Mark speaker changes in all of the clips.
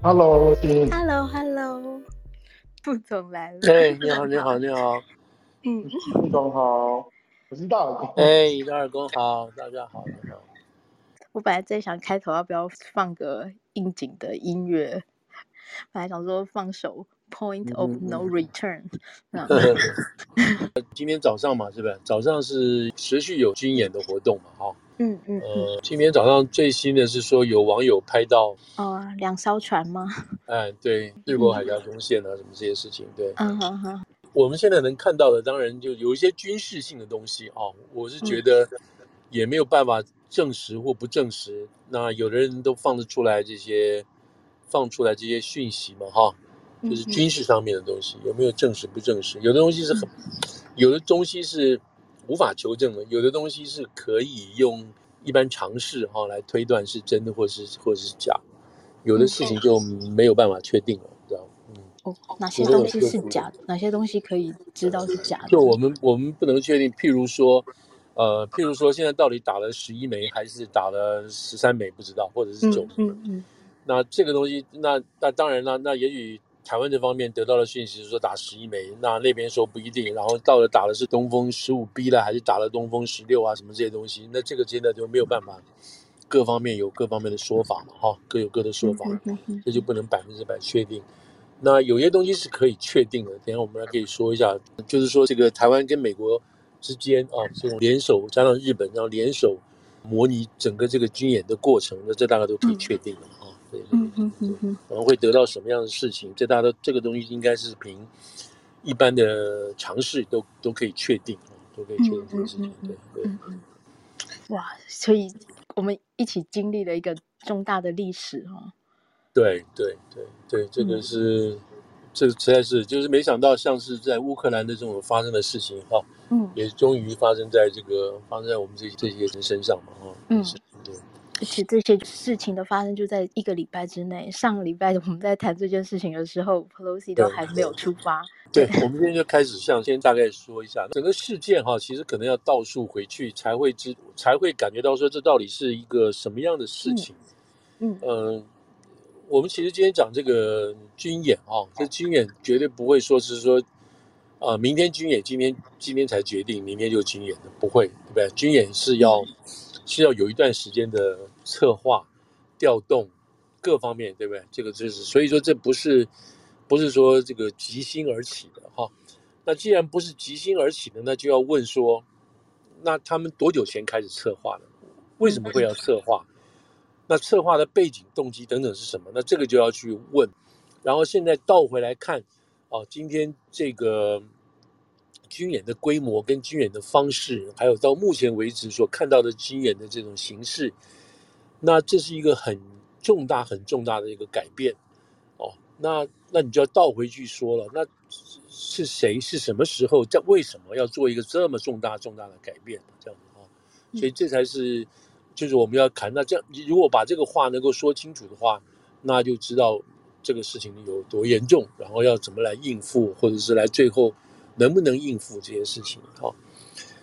Speaker 1: Hello，
Speaker 2: 嗯，Hello，Hello，副总来了。
Speaker 3: 哎，你好，你好，你好。
Speaker 1: 嗯，副总好，我是大耳公。
Speaker 3: 哎，大耳公好，大家好，你好。
Speaker 2: 我本来在想开头要不要放个应景的音乐，本来想说放首。Point of no return。
Speaker 3: 今天早上嘛，是不是？早上是持续有军演的活动嘛？哈。
Speaker 2: 嗯嗯。
Speaker 3: 呃，今天早上最新的是说有网友拍到
Speaker 2: 哦，两艘船吗？
Speaker 3: 哎，对，日国海峡中线啊，什么这些事情，对。
Speaker 2: 嗯哼哼。
Speaker 3: 我们现在能看到的，当然就有一些军事性的东西啊。我是觉得也没有办法证实或不证实。那有的人都放得出来这些，放出来这些讯息嘛？哈。就是军事上面的东西有没有证实不证实？有的东西是很，有的东西是无法求证的，有的东西是可以用一般常识哈来推断是真的或是或是假，有的事情就没有办法确定了，知道吗？嗯。
Speaker 2: 哦，哪些东西是假的？哪些东西可以知道是假的？
Speaker 3: 就我们我们不能确定，譬如说，呃，譬如说现在到底打了十一枚还是打了十三枚不知道，或者是九枚。嗯嗯，嗯。那这个东西，那那当然了，那也许。台湾这方面得到的讯息是说打十一枚，那那边说不一定，然后到了打的是东风十五 B 了，还是打了东风十六啊，什么这些东西，那这个真的就没有办法，各方面有各方面的说法嘛，哈，各有各的说法，这就不能百分之百确定。那有些东西是可以确定的，等下我们来可以说一下，就是说这个台湾跟美国之间啊，这种联手加上日本，然后联手模拟整个这个军演的过程，那这大概都可以确定了。嗯对，嗯嗯嗯嗯，可能会得到什么样的事情？这大家都这个东西应该是凭一般的尝试都都可以确定，都可以确定这个事情。对对，
Speaker 2: 哇，所以我们一起经历了一个重大的历史哈。
Speaker 3: 对对对对，这个是、嗯、这个实在是就是没想到，像是在乌克兰的这种发生的事情哈，嗯，也终于发生在这个发生在我们这这些人身上嘛哈，嗯，对。
Speaker 2: 而且这些事情的发生就在一个礼拜之内。上个礼拜我们在谈这件事情的时候，Pelosi 都还没有出发。
Speaker 3: 对，对，我们今天就开始向先大概说一下整个事件哈，其实可能要倒数回去才会知，才会感觉到说这到底是一个什么样的事情。嗯嗯、呃，我们其实今天讲这个军演啊，这军演绝对不会说是说啊、呃，明天军演，今天今天才决定，明天就军演的，不会，对不对？军演是要。是要有一段时间的策划、调动各方面，对不对？这个就是，所以说这不是不是说这个即兴而起的哈。那既然不是即兴而起的，那就要问说，那他们多久前开始策划的？为什么会要策划？那策划的背景、动机等等是什么？那这个就要去问。然后现在倒回来看，哦，今天这个。军演的规模跟军演的方式，还有到目前为止所看到的军演的这种形式，那这是一个很重大、很重大的一个改变哦。那那你就要倒回去说了，那是谁？是什么时候？在为什么要做一个这么重大、重大的改变？这样子啊，所以这才是就是我们要谈。那这样，如果把这个话能够说清楚的话，那就知道这个事情有多严重，然后要怎么来应付，或者是来最后。能不能应付这些事情？好，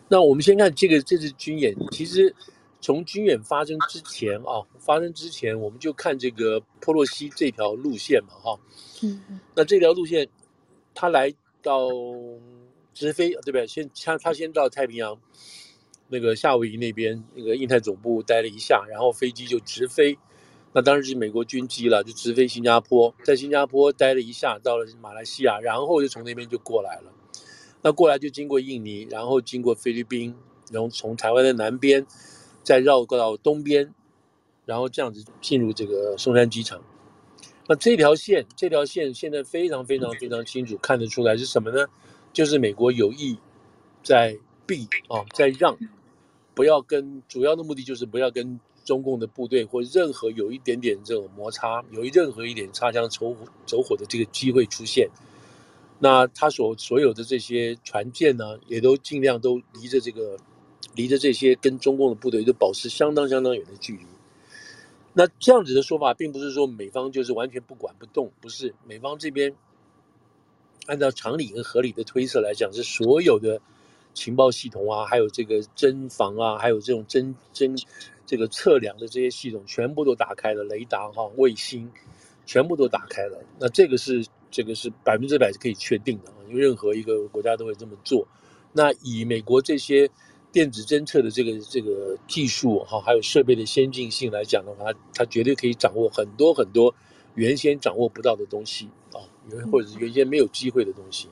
Speaker 3: 那我们先看这个这次军演。其实从军演发生之前啊，发生之前我们就看这个波洛西这条路线嘛，哈。嗯。那这条路线，他来到直飞，对不对？先他他先到太平洋那个夏威夷那边那个印太总部待了一下，然后飞机就直飞。那当然是美国军机了，就直飞新加坡，在新加坡待了一下，到了马来西亚，然后就从那边就过来了。那过来就经过印尼，然后经过菲律宾，然后从台湾的南边再绕过到东边，然后这样子进入这个松山机场。那这条线，这条线现在非常非常非常清楚看得出来是什么呢？就是美国有意在避啊，在让，不要跟主要的目的就是不要跟中共的部队或任何有一点点这种摩擦，有任何一点擦枪走火走火的这个机会出现。那他所所有的这些船舰呢，也都尽量都离着这个，离着这些跟中共的部队都保持相当相当远的距离。那这样子的说法，并不是说美方就是完全不管不动，不是。美方这边按照常理和合理的推测来讲，是所有的情报系统啊，还有这个侦防啊，还有这种侦侦这个测量的这些系统，全部都打开了，雷达哈、卫星。全部都打开了。那这个是这个是百分之百是可以确定的啊，因为任何一个国家都会这么做。那以美国这些电子侦测的这个这个技术哈，还有设备的先进性来讲的话，它绝对可以掌握很多很多原先掌握不到的东西啊，原或者是原先没有机会的东西。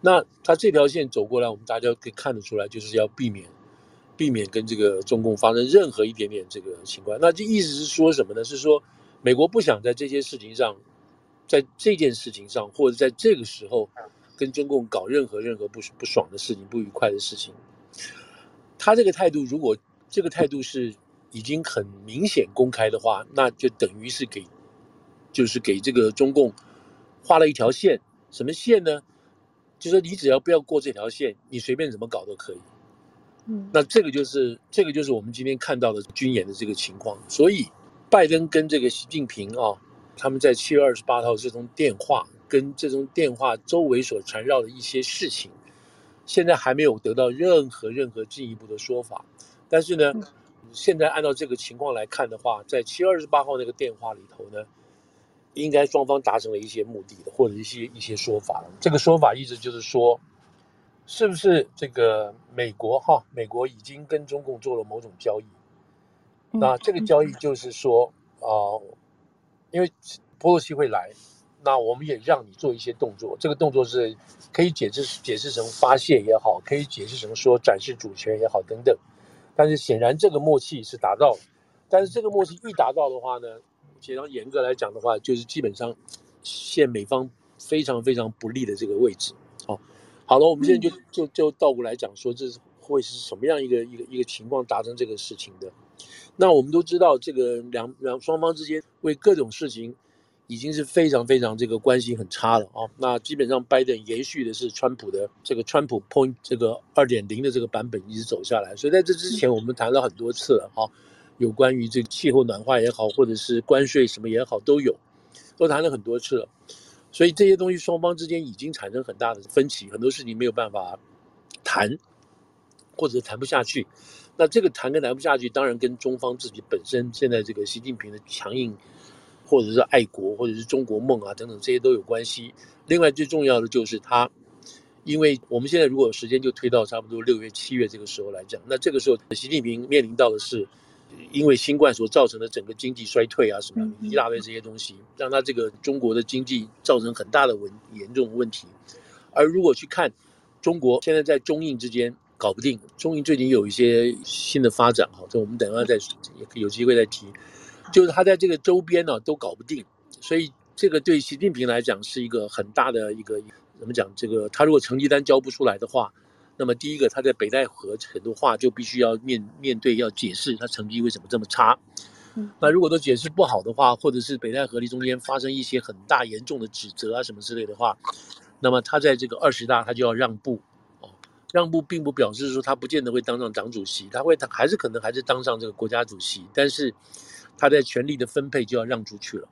Speaker 3: 那它这条线走过来，我们大家可以看得出来，就是要避免。避免跟这个中共发生任何一点点这个情况，那这意思是说什么呢？是说美国不想在这些事情上，在这件事情上，或者在这个时候跟中共搞任何任何不不爽的事情、不愉快的事情。他这个态度，如果这个态度是已经很明显公开的话，那就等于是给，就是给这个中共画了一条线。什么线呢？就是说你只要不要过这条线，你随便怎么搞都可以。嗯，那这个就是这个就是我们今天看到的军演的这个情况。所以，拜登跟这个习近平啊，他们在七月二十八号这通电话跟这通电话周围所缠绕的一些事情，现在还没有得到任何任何进一步的说法。但是呢，现在按照这个情况来看的话，在七月二十八号那个电话里头呢，应该双方达成了一些目的的，或者一些一些说法。这个说法意思就是说。是不是这个美国哈？美国已经跟中共做了某种交易，那这个交易就是说啊、呃，因为波洛西会来，那我们也让你做一些动作。这个动作是可以解释解释成发泄也好，可以解释成说展示主权也好等等。但是显然这个默契是达到了，但是这个默契一达到的话呢，其实严格来讲的话，就是基本上现美方非常非常不利的这个位置。好了，我们现在就就就倒过来讲，说这是会是什么样一个一个一个情况达成这个事情的。那我们都知道，这个两两双方之间为各种事情已经是非常非常这个关系很差了啊。那基本上拜登延续的是川普的这个川普 point 这个二点零的这个版本一直走下来。所以在这之前，我们谈了很多次了啊，有关于这个气候暖化也好，或者是关税什么也好，都有都谈了很多次了。所以这些东西双方之间已经产生很大的分歧，很多事情没有办法谈，或者谈不下去。那这个谈跟谈不下去，当然跟中方自己本身现在这个习近平的强硬，或者是爱国，或者是中国梦啊等等这些都有关系。另外最重要的就是他，因为我们现在如果时间就推到差不多六月、七月这个时候来讲，那这个时候习近平面临到的是。因为新冠所造成的整个经济衰退啊，什么一大堆这些东西，让他这个中国的经济造成很大的问严重问题。而如果去看中国现在在中印之间搞不定，中印最近有一些新的发展哈，这我们等一下再也有机会再提。就是他在这个周边呢都搞不定，所以这个对习近平来讲是一个很大的一个怎么讲？这个他如果成绩单交不出来的话。那么第一个，他在北戴河很多话就必须要面面对，要解释他成绩为什么这么差。那如果都解释不好的话，或者是北戴河离中间发生一些很大严重的指责啊什么之类的话，那么他在这个二十大他就要让步。哦，让步并不表示说他不见得会当上党主席，他会他还是可能还是当上这个国家主席，但是他在权力的分配就要让出去了，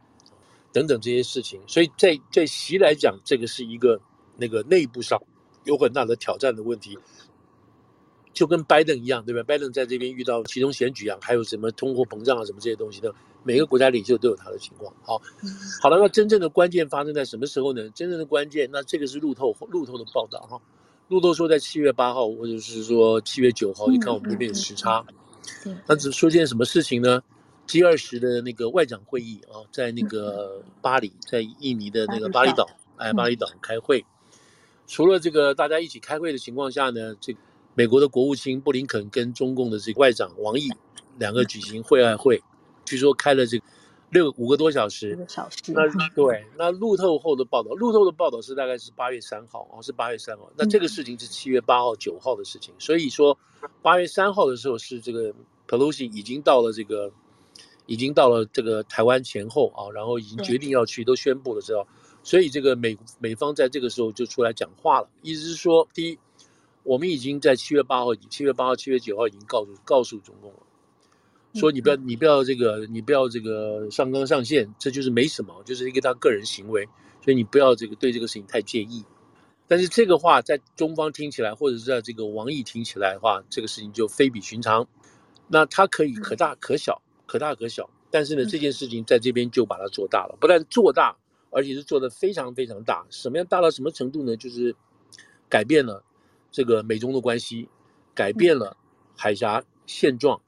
Speaker 3: 等等这些事情。所以在在习来讲，这个是一个那个内部上。有很大的挑战的问题，就跟拜登一样，对吧？拜登在这边遇到其中选举啊，还有什么通货膨胀啊，什么这些东西的，每个国家领袖都有他的情况。好，好了，那真正的关键发生在什么时候呢？真正的关键，那这个是路透路透的报道哈。路透说在七月八号，或者是说七月九号，你看我们这边有时差。那只说件什么事情呢？G 二十的那个外长会议啊，在那个巴黎，在印尼的那个巴厘岛，哎，巴厘岛开会。除了这个大家一起开会的情况下呢，这个美国的国务卿布林肯跟中共的这个外长王毅两个举行会外会，据说开了这个六五个多小时。五个小时。那 对，那路透后的报道，路透的报道是大概是八月三号，哦，是八月三号。那这个事情是七月八号、九号的事情，所以说八月三号的时候是这个 Pelosi 已经到了这个，已经到了这个台湾前后啊，然后已经决定要去，都宣布了之后。所以这个美美方在这个时候就出来讲话了，意思是说，第一，我们已经在七月八号、七月八号、七月九号已经告诉告诉中共了，说你不要你不要这个你不要这个上纲上线，这就是没什么，就是一个他个人行为，所以你不要这个对这个事情太介意。但是这个话在中方听起来，或者是在这个王毅听起来的话，这个事情就非比寻常。那它可以可大可小，可大可小。但是呢，这件事情在这边就把它做大了，不但做大，而且是做得非常非常大。什么样大到什么程度呢？就是改变了这个美中的关系，改变了海峡现状，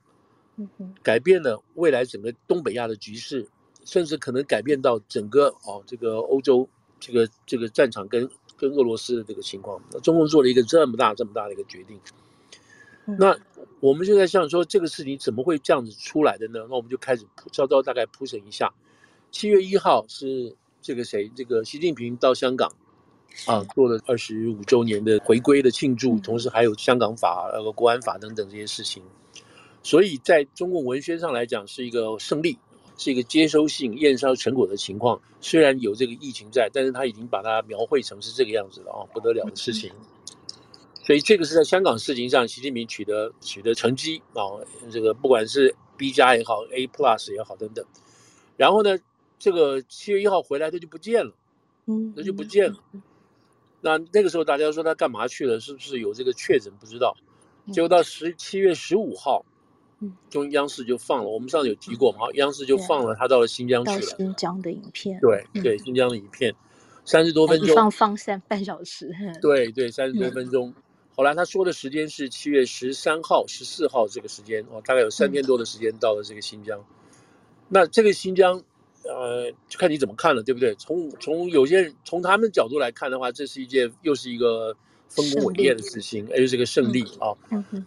Speaker 3: 改变了未来整个东北亚的局势，甚至可能改变到整个哦这个欧洲这个这个战场跟跟俄罗斯的这个情况。中共做了一个这么大这么大的一个决定，那。我们就在想说，这个事情怎么会这样子出来的呢？那我们就开始稍稍大概铺陈一下。七月一号是这个谁，这个习近平到香港，啊，做了二十五周年的回归的庆祝，同时还有香港法、那个国安法等等这些事情。所以在中共文宣上来讲，是一个胜利，是一个接收性验收成果的情况。虽然有这个疫情在，但是他已经把它描绘成是这个样子了啊，不得了的事情。所以这个是在香港事情上，习近平取得取得成绩啊，这个不管是 B 加也好，A plus 也好等等。然后呢，这个七月一号回来他就不见了，嗯，他就不见了。那那个时候大家说他干嘛去了？是不是有这个确诊？不知道。结果到十七月十五号，中央视就放了。我们上次有提过嘛？央视就放了他到了新疆去了。
Speaker 2: 新疆的影片。
Speaker 3: 对对，新疆的影片，三十多分钟。
Speaker 2: 放放三半小时。
Speaker 3: 对对，三十多分钟。后来他说的时间是七月十三号、十四号这个时间哦，大概有三天多的时间到了这个新疆。那这个新疆，呃，就看你怎么看了，对不对？从从有些人从他们角度来看的话，这是一件又是一个丰功伟业的事情，又是个胜利啊。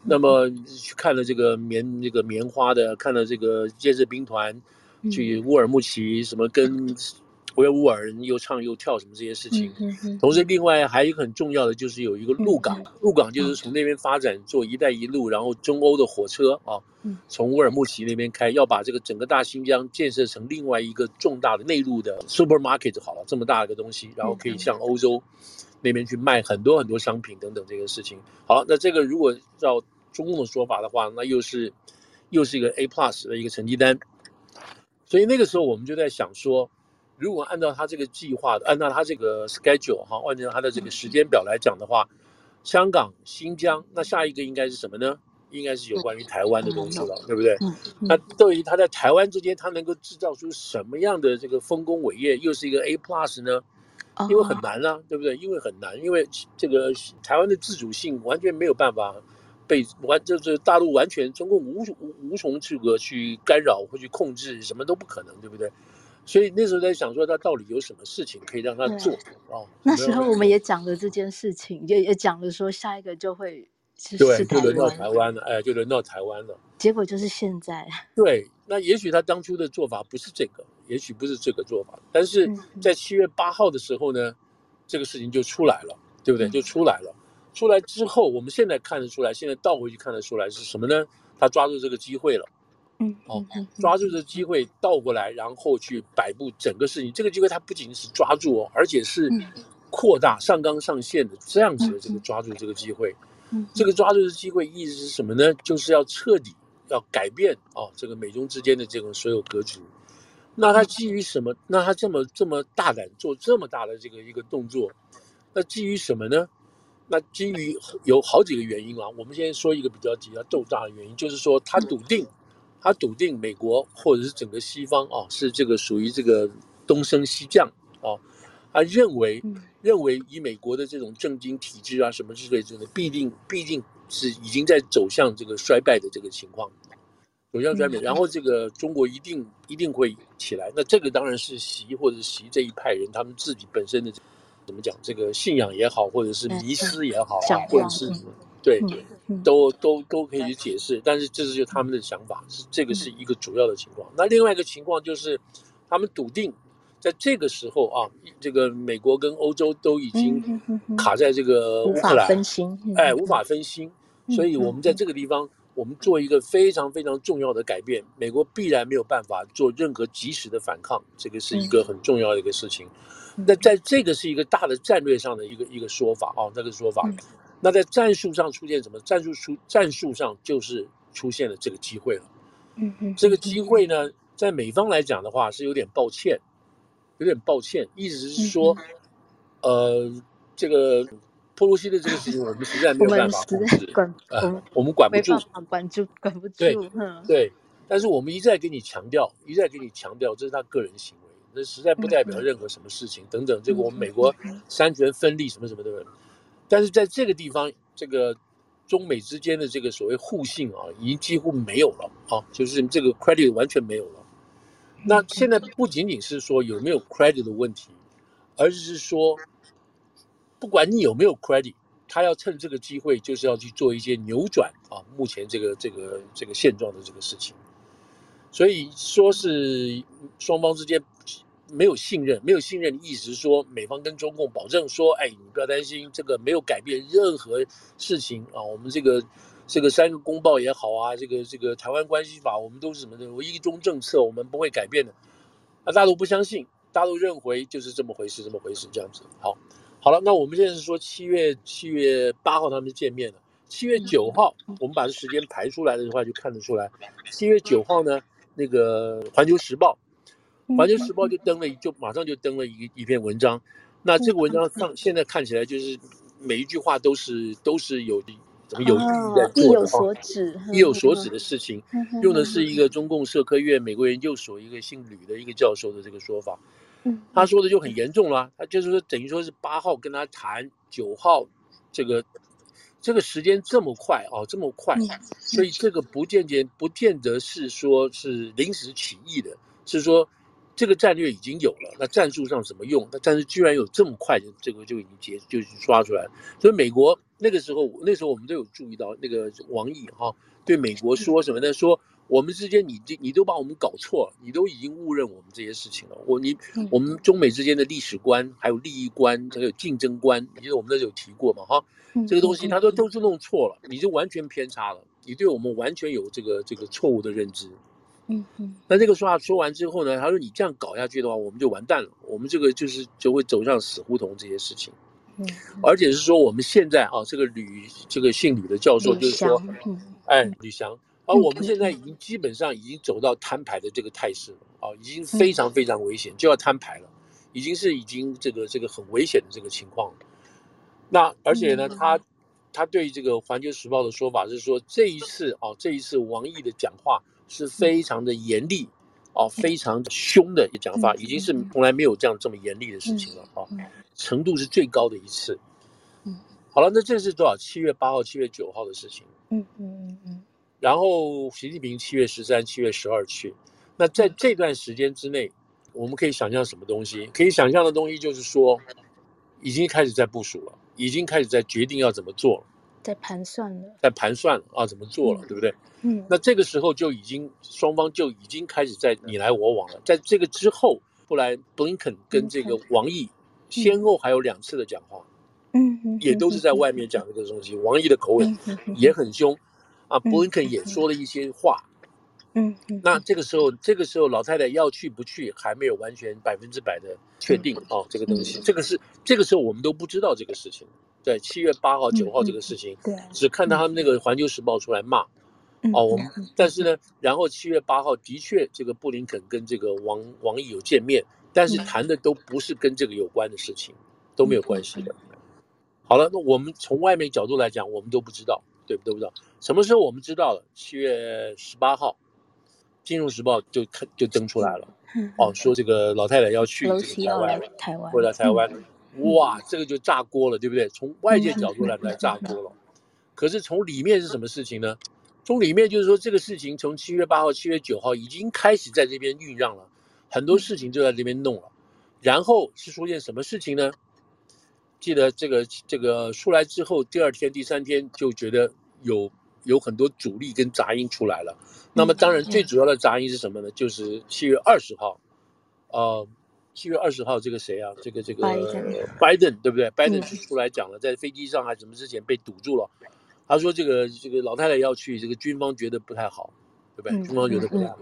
Speaker 3: 那么去看了这个棉这个棉花的，看了这个建设兵团去乌尔木齐什么跟。维吾尔人又唱又跳什么这些事情，同时另外还有一个很重要的就是有一个陆港，陆港就是从那边发展做“一带一路”，然后中欧的火车啊，从乌尔木齐那边开，要把这个整个大新疆建设成另外一个重大的内陆的 supermarket 好了，这么大的一个东西，然后可以向欧洲那边去卖很多很多商品等等这个事情。好，那这个如果照中共的说法的话，那又是又是一个 A plus 的一个成绩单。所以那个时候我们就在想说。如果按照他这个计划，按照他这个 schedule 哈，按照他的这个时间表来讲的话，香港、新疆，那下一个应该是什么呢？应该是有关于台湾的东西了，对不对？那对于他在台湾之间，他能够制造出什么样的这个丰功伟业，又是一个 A plus 呢？因为很难啊，对不对？因为很难，因为这个台湾的自主性完全没有办法被完，就是大陆完全中共无无无从这个去干扰或去控制，什么都不可能，对不对？所以那时候在想说，他到底有什么事情可以让他做哦？
Speaker 2: 那时候我们也讲了这件事情，也也讲了说下一个就会是
Speaker 3: 对，就轮到台湾了，哎，就轮到台湾了。
Speaker 2: 结果就是现在。
Speaker 3: 对，那也许他当初的做法不是这个，也许不是这个做法，但是在七月八号的时候呢，这个事情就出来了，对不对？就出来了。出来之后，我们现在看得出来，现在倒回去看得出来是什么呢？他抓住这个机会了。嗯，哦，抓住这个机会倒过来，然后去摆布整个事情。这个机会他不仅是抓住哦，而且是扩大上纲上线的这样子的这个抓住这个机会。嗯，这个抓住的机会意思是什么呢？就是要彻底要改变啊，这个美中之间的这种所有格局。那他基于什么？那他这么这么大胆做这么大的这个一个动作，那基于什么呢？那基于有好几个原因啊。我们先说一个比较比较重大的原因，就是说他笃定。他笃定美国或者是整个西方啊，是这个属于这个东升西降啊，他认为认为以美国的这种政经体制啊什么之类之类的，必定必定是已经在走向这个衰败的这个情况，走向衰败，然后这个中国一定一定会起来。那这个当然是习或者是习这一派人他们自己本身的怎么讲，这个信仰也好，或者是迷失也好啊，或者是。对，都都都可以去解释，但是这是就他们的想法，是这个是一个主要的情况。那另外一个情况就是，他们笃定，在这个时候啊，这个美国跟欧洲都已经卡在这个乌克兰，
Speaker 2: 分心，
Speaker 3: 哎，无法分心，所以我们在这个地方，我们做一个非常非常重要的改变，美国必然没有办法做任何及时的反抗，这个是一个很重要的一个事情。那在这个是一个大的战略上的一个一个说法啊，那个说法。那在战术上出现什么？战术出战术上就是出现了这个机会了。嗯嗯，这个机会呢，在美方来讲的话是有点抱歉，有点抱歉，意思是说，呃，这个波罗西的这个事情我们实在没有办法控制，管，我们管不住，
Speaker 2: 管住，管不住。
Speaker 3: 对，对，但是我们一再给你强调，一再给你强调，这是他个人行为，那实在不代表任何什么事情等等。这个我们美国三权分立什么什么的，但是在这个地方，这个中美之间的这个所谓互信啊，已经几乎没有了啊，就是这个 credit 完全没有了。那现在不仅仅是说有没有 credit 的问题，而是说，不管你有没有 credit，他要趁这个机会，就是要去做一些扭转啊，目前这个这个这个现状的这个事情。所以说是双方之间没有信任，没有信任的意思是说，美方跟中共保证说，哎，你不要担心，这个没有改变任何事情啊，我们这个这个三个公报也好啊，这个这个台湾关系法，我们都是什么的，一中政策，我们不会改变的。啊，大家都不相信，大家都认为就是这么回事，这么回事，这样子。好，好了，那我们现在是说七月七月八号他们见面了，七月九号，我们把这时间排出来的话，就看得出来，七月九号呢。那个《环球时报》，《环球时报》就登了，就马上就登了一一篇文章。那这个文章上现在看起来就是每一句话都是都是有怎么有意在做有所指，意有所指的事情，用的是一个中共社科院美国研究所一个姓吕的一个教授的这个说法。他说的就很严重了，他就是说等于说是八号跟他谈，九号这个。这个时间这么快哦，这么快，所以这个不见见不见得是说是临时起意的，是说这个战略已经有了，那战术上怎么用？那但是居然有这么快的这个就已经结就刷出来了。所以美国那个时候，那时候我们都有注意到那个王毅哈、哦、对美国说什么呢？说我们之间你这你都把我们搞错了，你都已经误认我们这些事情了。我你我们中美之间的历史观还有利益观还有竞争观，你记得我们那时候有提过嘛哈？这个东西他说都是弄错了，你就完全偏差了，你对我们完全有这个这个错误的认知。嗯嗯。那这个说话说完之后呢，他说你这样搞下去的话，我们就完蛋了，我们这个就是就会走向死胡同这些事情。嗯。而且是说我们现在啊，这个吕这个姓吕的教授就是说，哎，吕翔，而我们现在已经基本上已经走到摊牌的这个态势了啊，已经非常非常危险，就要摊牌了，已经是已经这个这个很危险的这个情况了。那而且呢，他他对这个《环球时报》的说法是说，这一次啊，这一次王毅的讲话是非常的严厉，啊，非常凶的讲法，已经是从来没有这样这么严厉的事情了啊，程度是最高的一次。嗯，好了，那这是多少？七月八号、七月九号的事情。嗯嗯嗯嗯。然后习近平七月十三、七月十二去。那在这段时间之内，我们可以想象什么东西？可以想象的东西就是说，已经开始在部署了。已经开始在决定要怎么做了，
Speaker 2: 在盘算了，
Speaker 3: 在盘算了啊，怎么做了，嗯、对不对？嗯，那这个时候就已经双方就已经开始在你来我往了。在这个之后，后来布林肯跟这个王毅先后还有两次的讲话，嗯，嗯也都是在外面讲这个东西。王毅的口吻也很凶啊，布林肯也说了一些话。嗯，那这个时候，这个时候老太太要去不去还没有完全百分之百的确定啊，这个东西，这个是这个时候我们都不知道这个事情。对，七月八号、九号这个事情，对，只看到他们那个《环球时报》出来骂，哦，我们但是呢，然后七月八号的确这个布林肯跟这个王王毅有见面，但是谈的都不是跟这个有关的事情，都没有关系的。好了，那我们从外面角度来讲，我们都不知道，对不对？都不知道什么时候我们知道了？七月十八号。《金融时报》就看就登出来了，哦，说这个老太太要去这个台湾，台湾，回来台湾，哇，这个就炸锅了，对不对？从外界角度来来炸锅了，可是从里面是什么事情呢？从里面就是说，这个事情从七月八号、七月九号已经开始在这边酝酿了，很多事情就在这边弄了，然后是出现什么事情呢？记得这个这个出来之后，第二天、第三天就觉得有。有很多阻力跟杂音出来了，那么当然最主要的杂音是什么呢？就是七月二十号，呃，七月二十号这个谁啊？这个这个拜登对不对？拜登是出来讲了，在飞机上还是什么之前被堵住了，他说这个这个老太太要去，这个军方觉得不太好，对不对？军方觉得不太好。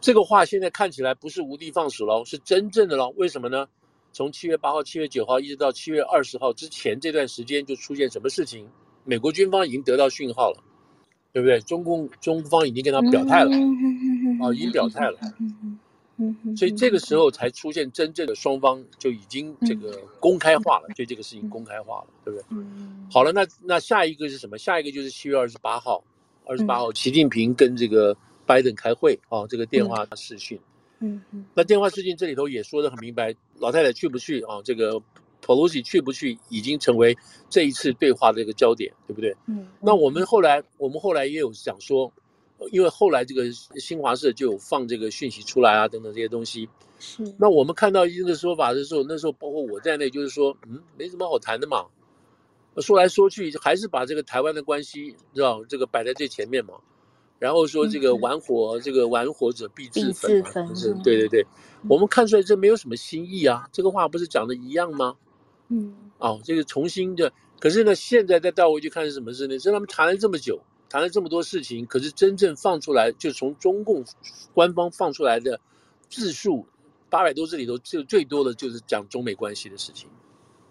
Speaker 3: 这个话现在看起来不是无的放矢了，是真正的了。为什么呢？从七月八号、七月九号一直到七月二十号之前这段时间就出现什么事情？美国军方已经得到讯号了，对不对？中共中方已经跟他表态了，啊，已经表态了，所以这个时候才出现真正的双方就已经这个公开化了，对这个事情公开化了，对不对？好了，那那下一个是什么？下一个就是七月二十八号，二十八号，习近平跟这个拜登开会啊，这个电话视讯。
Speaker 2: 嗯嗯。
Speaker 3: 那电话视讯这里头也说得很明白，老太太去不去啊？这个 Pelosi 去不去，已经成为这一次对话的一个焦点，对不对？
Speaker 2: 嗯。
Speaker 3: 那我们后来，我们后来也有讲说，因为后来这个新华社就有放这个讯息出来啊，等等这些东西。
Speaker 2: 是。那
Speaker 3: 我们看到这个说法的时候，那时候包括我在内，就是说，嗯，没什么好谈的嘛。说来说去，还是把这个台湾的关系，知道这个摆在最前面嘛。然后说这个玩火，嗯、这个玩火者必自焚？对对对，嗯、我们看出来这没有什么新意啊，这个话不是讲的一样吗？
Speaker 2: 嗯，
Speaker 3: 哦，这个重新的，可是呢，现在再倒回去看是什么事呢？是他们谈了这么久，谈了这么多事情，可是真正放出来，就从中共官方放出来的字数八百多字里头，就最多的就是讲中美关系的事情。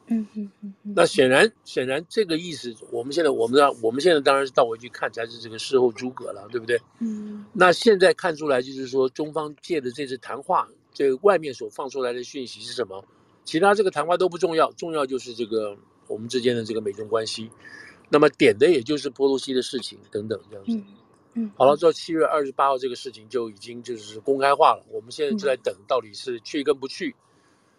Speaker 2: 嗯嗯嗯，
Speaker 3: 那显然显然这个意思，我们现在我们让我们现在当然是倒回去看才是这个事后诸葛了，对不对？
Speaker 2: 嗯。
Speaker 3: 那现在看出来就是说，中方借的这次谈话，这个外面所放出来的讯息是什么？其他这个谈话都不重要，重要就是这个我们之间的这个美中关系。那么点的也就是波多西的事情等等这样子。
Speaker 2: 嗯。嗯。
Speaker 3: 好了，到七月二十八号这个事情就已经就是公开化了，我们现在就在等到底是去跟不去。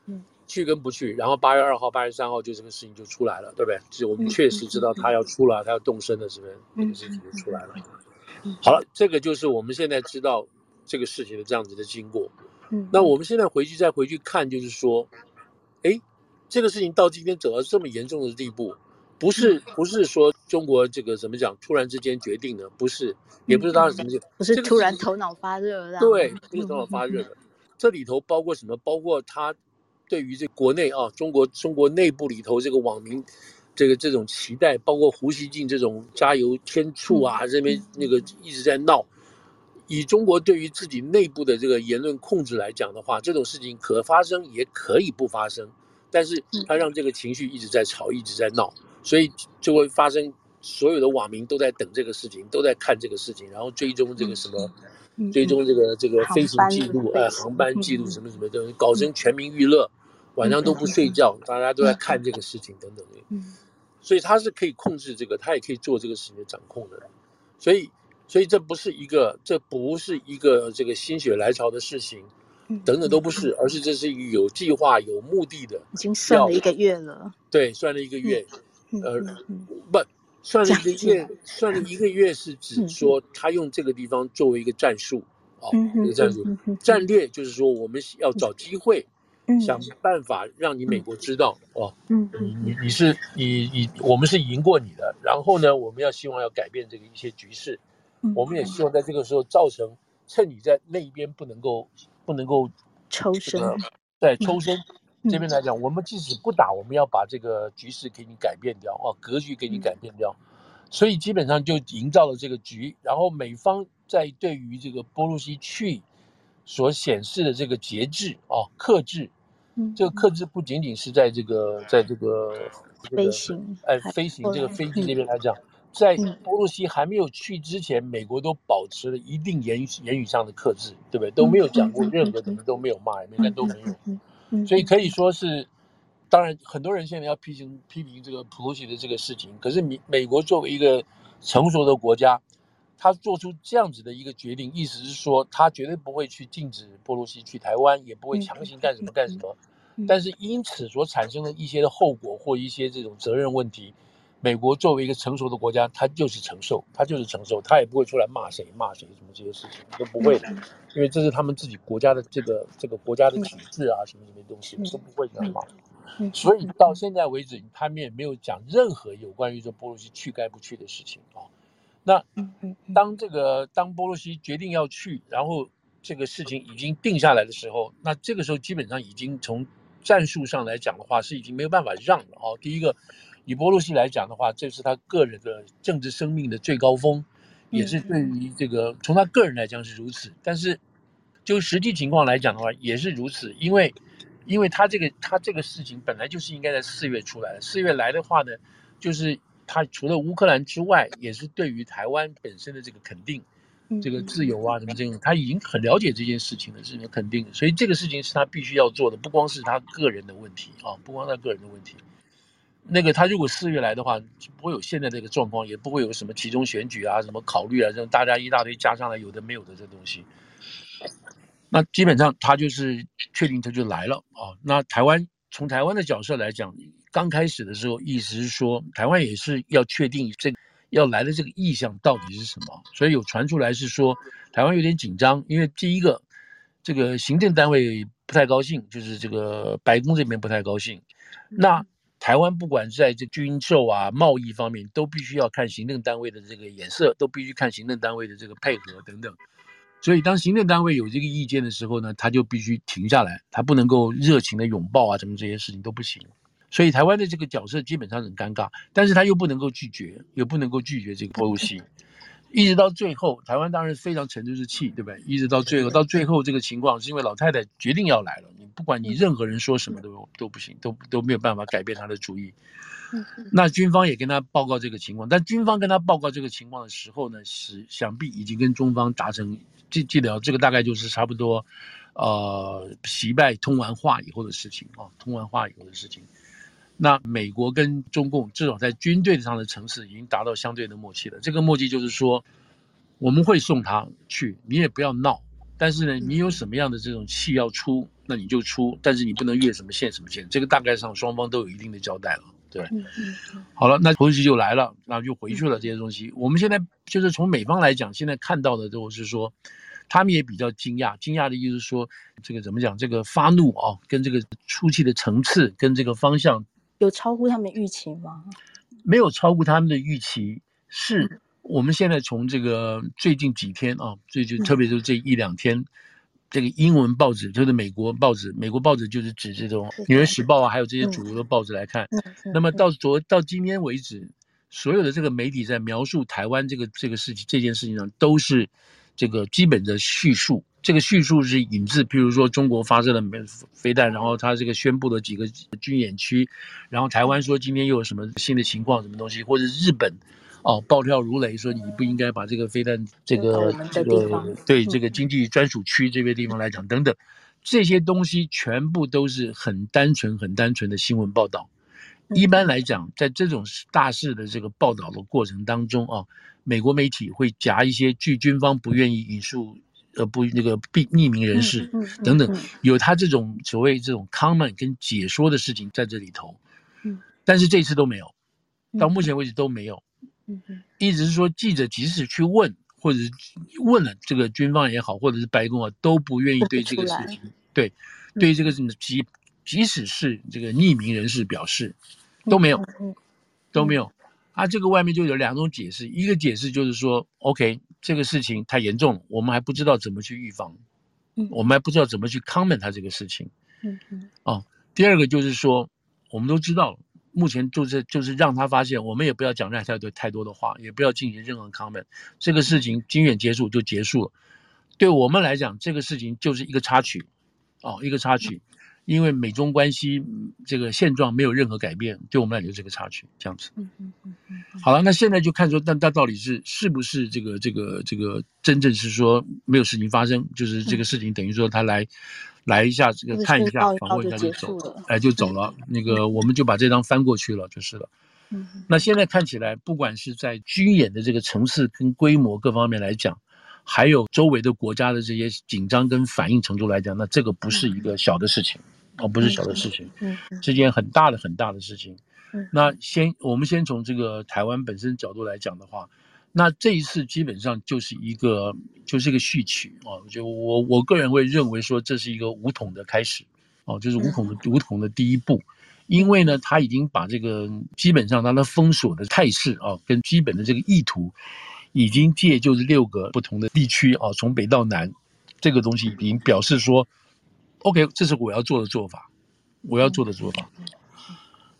Speaker 2: 嗯。
Speaker 3: 去跟不去，然后八月二号、八月三号就这个事情就出来了，对不对？就是我们确实知道他要出来，他要动身了，是不是，这个事情就出来了。好了，这个就是我们现在知道这个事情的这样子的经过。嗯那我们现在回去再回去看，就是说，哎，这个事情到今天走到这么严重的地步，不是不是说中国这个怎么讲，突然之间决定的，不是，也不是他是什么，
Speaker 2: 不是突然头脑发热的，
Speaker 3: 对，不是头脑发热的。这里头包括什么？包括他。对于这国内啊，中国中国内部里头这个网民，这个这种期待，包括胡锡进这种加油添醋啊，这边那个一直在闹。以中国对于自己内部的这个言论控制来讲的话，这种事情可发生也可以不发生，但是他让这个情绪一直在吵，一直在闹，所以就会发生。所有的网民都在等这个事情，都在看这个事情，然后追踪这个什么。追踪这个这个飞行记录，呃，航班记录什么什么的，搞成全民娱乐，晚上都不睡觉，大家都在看这个事情等等的。所以他是可以控制这个，他也可以做这个事情的掌控的。所以，所以这不是一个，这不是一个这个心血来潮的事情，等等都不是，而是这是一个有计划、有目的的。
Speaker 2: 已经算了一个月了。
Speaker 3: 对，算了一个月，呃，不。算了一个月，算了一个月是指说他用这个地方作为一个战术，哦，一个战术，战略就是说我们要找机会，想办法让你美国知道，哦，你你你是你你我们是赢过你的，然后呢，我们要希望要改变这个一些局势，我们也希。望在这个时候造成，趁你在那一边不能够不能够
Speaker 2: 抽身，
Speaker 3: 对，抽身。这边来讲，我们即使不打，我们要把这个局势给你改变掉哦，格局给你改变掉，所以基本上就营造了这个局。然后美方在对于这个波路西去所显示的这个节制哦，克制，这个克制不仅仅是在这个在这个
Speaker 2: 飞行，
Speaker 3: 哎，飞行这个飞机这边来讲，在波路西还没有去之前，美国都保持了一定言语言语上的克制，对不对？都没有讲过任何的，都没有骂，也没都没有。所以可以说是，当然很多人现在要批评批评这个普鲁西的这个事情，可是美美国作为一个成熟的国家，他做出这样子的一个决定，意思是说他绝对不会去禁止波罗西去台湾，也不会强行干什么干什么。但是因此所产生的一些的后果或一些这种责任问题，美国作为一个成熟的国家，他就是承受，他就是承受，他也不会出来骂谁骂谁什么这些事情都不会的，因为这是他们自己国家的这个这个国家的体制啊，什么什么东西都不会这样骂。所以到现在为止，他们也没有讲任何有关于这波罗西去该不去的事情啊。那当这个当波罗西决定要去，然后这个事情已经定下来的时候，那这个时候基本上已经从战术上来讲的话，是已经没有办法让了啊。第一个。以波洛西来讲的话，这是他个人的政治生命的最高峰，也是对于这个从他个人来讲是如此。但是就实际情况来讲的话，也是如此，因为因为他这个他这个事情本来就是应该在四月出来的。四月来的话呢，就是他除了乌克兰之外，也是对于台湾本身的这个肯定，这个自由啊什么这种，他已经很了解这件事情了，是肯定的。所以这个事情是他必须要做的，不光是他个人的问题啊，不光他个人的问题。那个他如果四月来的话，就不会有现在这个状况，也不会有什么集中选举啊，什么考虑啊，这种大家一大堆加上来，有的没有的这东西。那基本上他就是确定他就来了啊。那台湾从台湾的角色来讲，刚开始的时候，意思是说台湾也是要确定这要来的这个意向到底是什么，所以有传出来是说台湾有点紧张，因为第一个这个行政单位不太高兴，就是这个白宫这边不太高兴。那台湾不管在这军售啊、贸易方面，都必须要看行政单位的这个眼色，都必须看行政单位的这个配合等等。所以当行政单位有这个意见的时候呢，他就必须停下来，他不能够热情的拥抱啊，什么这些事情都不行。所以台湾的这个角色基本上很尴尬，但是他又不能够拒绝，又不能够拒绝这个波鲁西。一直到最后，台湾当然非常沉得住气，对不对？一直到最后，到最后这个情况是因为老太太决定要来了，你不管你任何人说什么都都不行，都都没有办法改变她的主意。那军方也跟他报告这个情况，但军方跟他报告这个情况的时候呢，是想必已经跟中方达成记记得这个大概就是差不多，呃，习拜通完话以后的事情啊，通完话以后的事情。那美国跟中共至少在军队上的层次已经达到相对的默契了。这个默契就是说，我们会送他去，你也不要闹。但是呢，你有什么样的这种气要出，那你就出，但是你不能越什么线什么线。这个大概上双方都有一定的交代了。对，好了，那回去就来了，那就回去了这些东西。我们现在就是从美方来讲，现在看到的都是说，他们也比较惊讶，惊讶的意思是说，这个怎么讲？这个发怒啊，跟这个出气的层次跟这个方向。
Speaker 2: 有超乎他们预期吗？
Speaker 3: 没有超乎他们的预期，是我们现在从这个最近几天啊，最近特别是这一两天，这个英文报纸就是美国报纸，美国报纸就是指这种《纽约时报》啊，还有这些主流的报纸来看，那么到昨到今天为止，所有的这个媒体在描述台湾这个这个事情这件事情上，都是这个基本的叙述。这个叙述是引自，譬如说中国发射了飞弹，然后他这个宣布了几个军演区，然后台湾说今天又有什么新的情况，什么东西，或者日本，哦，暴跳如雷说你不应该把这个飞弹这个这个对这个经济专属区这边地方来讲等等，这些东西全部都是很单纯很单纯的新闻报道。一般来讲，在这种大事的这个报道的过程当中啊，美国媒体会夹一些据军方不愿意引述。呃，不，那个匿匿名人士等等，有他这种所谓这种 comment 跟解说的事情在这里头，嗯，但是这次都没有，到目前为止都没有，嗯一直是说记者即使去问，或者是问了这个军方也好，或者是白宫啊，都不愿意对这个事情，对，对这个即即使是这个匿名人士表示都没有，都没有，啊，这个外面就有两种解释，一个解释就是说，OK。这个事情太严重了，我们还不知道怎么去预防，嗯，我们还不知道怎么去 comment 他这个事情，嗯嗯，哦，第二个就是说，我们都知道，目前就是就是让他发现，我们也不要讲太多太多的话，也不要进行任何 comment，这个事情军演结束就结束了，对我们来讲，这个事情就是一个插曲，哦，一个插曲。嗯因为美中关系这个现状没有任何改变，对我们来讲这个插曲这样子。嗯嗯嗯嗯。好了，那现在就看说，那那到底是是不是这个这个这个真正是说没有事情发生，就是这个事情等于说他来、嗯、来一下这个看一下访问一下就走了，哎就走了。那个我们就把这张翻过去了就是了。嗯。那现在看起来，不管是在军演的这个层次跟规模各方面来讲。还有周围的国家的这些紧张跟反应程度来讲，那这个不是一个小的事情，哦，不是小的事情，嗯，是件很大的很大的事情。那先我们先从这个台湾本身角度来讲的话，那这一次基本上就是一个就是一个序曲啊，就我我个人会认为说这是一个武统的开始，哦，就是武统的武统的第一步，因为呢，他已经把这个基本上他的封锁的态势啊，跟基本的这个意图。已经借就是六个不同的地区啊，从北到南，这个东西已经表示说，OK，这是我要做的做法，我要做的做法。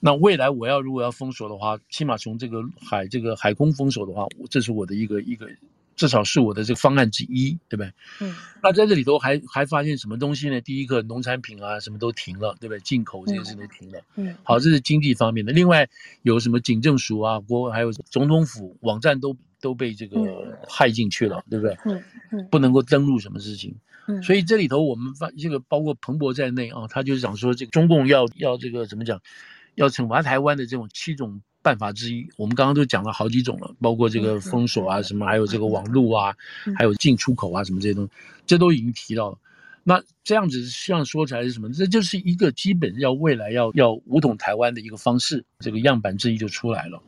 Speaker 3: 那未来我要如果要封锁的话，起码从这个海这个海空封锁的话，这是我的一个一个。至少是我的这个方案之一，对不对？嗯。那在这里头还还发现什么东西呢？第一个，农产品啊，什么都停了，对不对？进口这些事都停了。嗯。好，这是经济方面的。另外，有什么警政署啊，国还有总统府网站都都被这个害进去了，对不对？嗯嗯。不能够登录什么事情。嗯。所以这里头我们发这个包括彭博在内啊，他就是想说这个中共要要这个怎么讲？要惩罚台湾的这种七种办法之一，我们刚刚都讲了好几种了，包括这个封锁啊，什么还有这个网络啊，还有进出口啊，什么这些东西，这都已经提到了。那这样子实际上说起来是什么？这就是一个基本要未来要要武统台湾的一个方式，这个样板之一就出来了。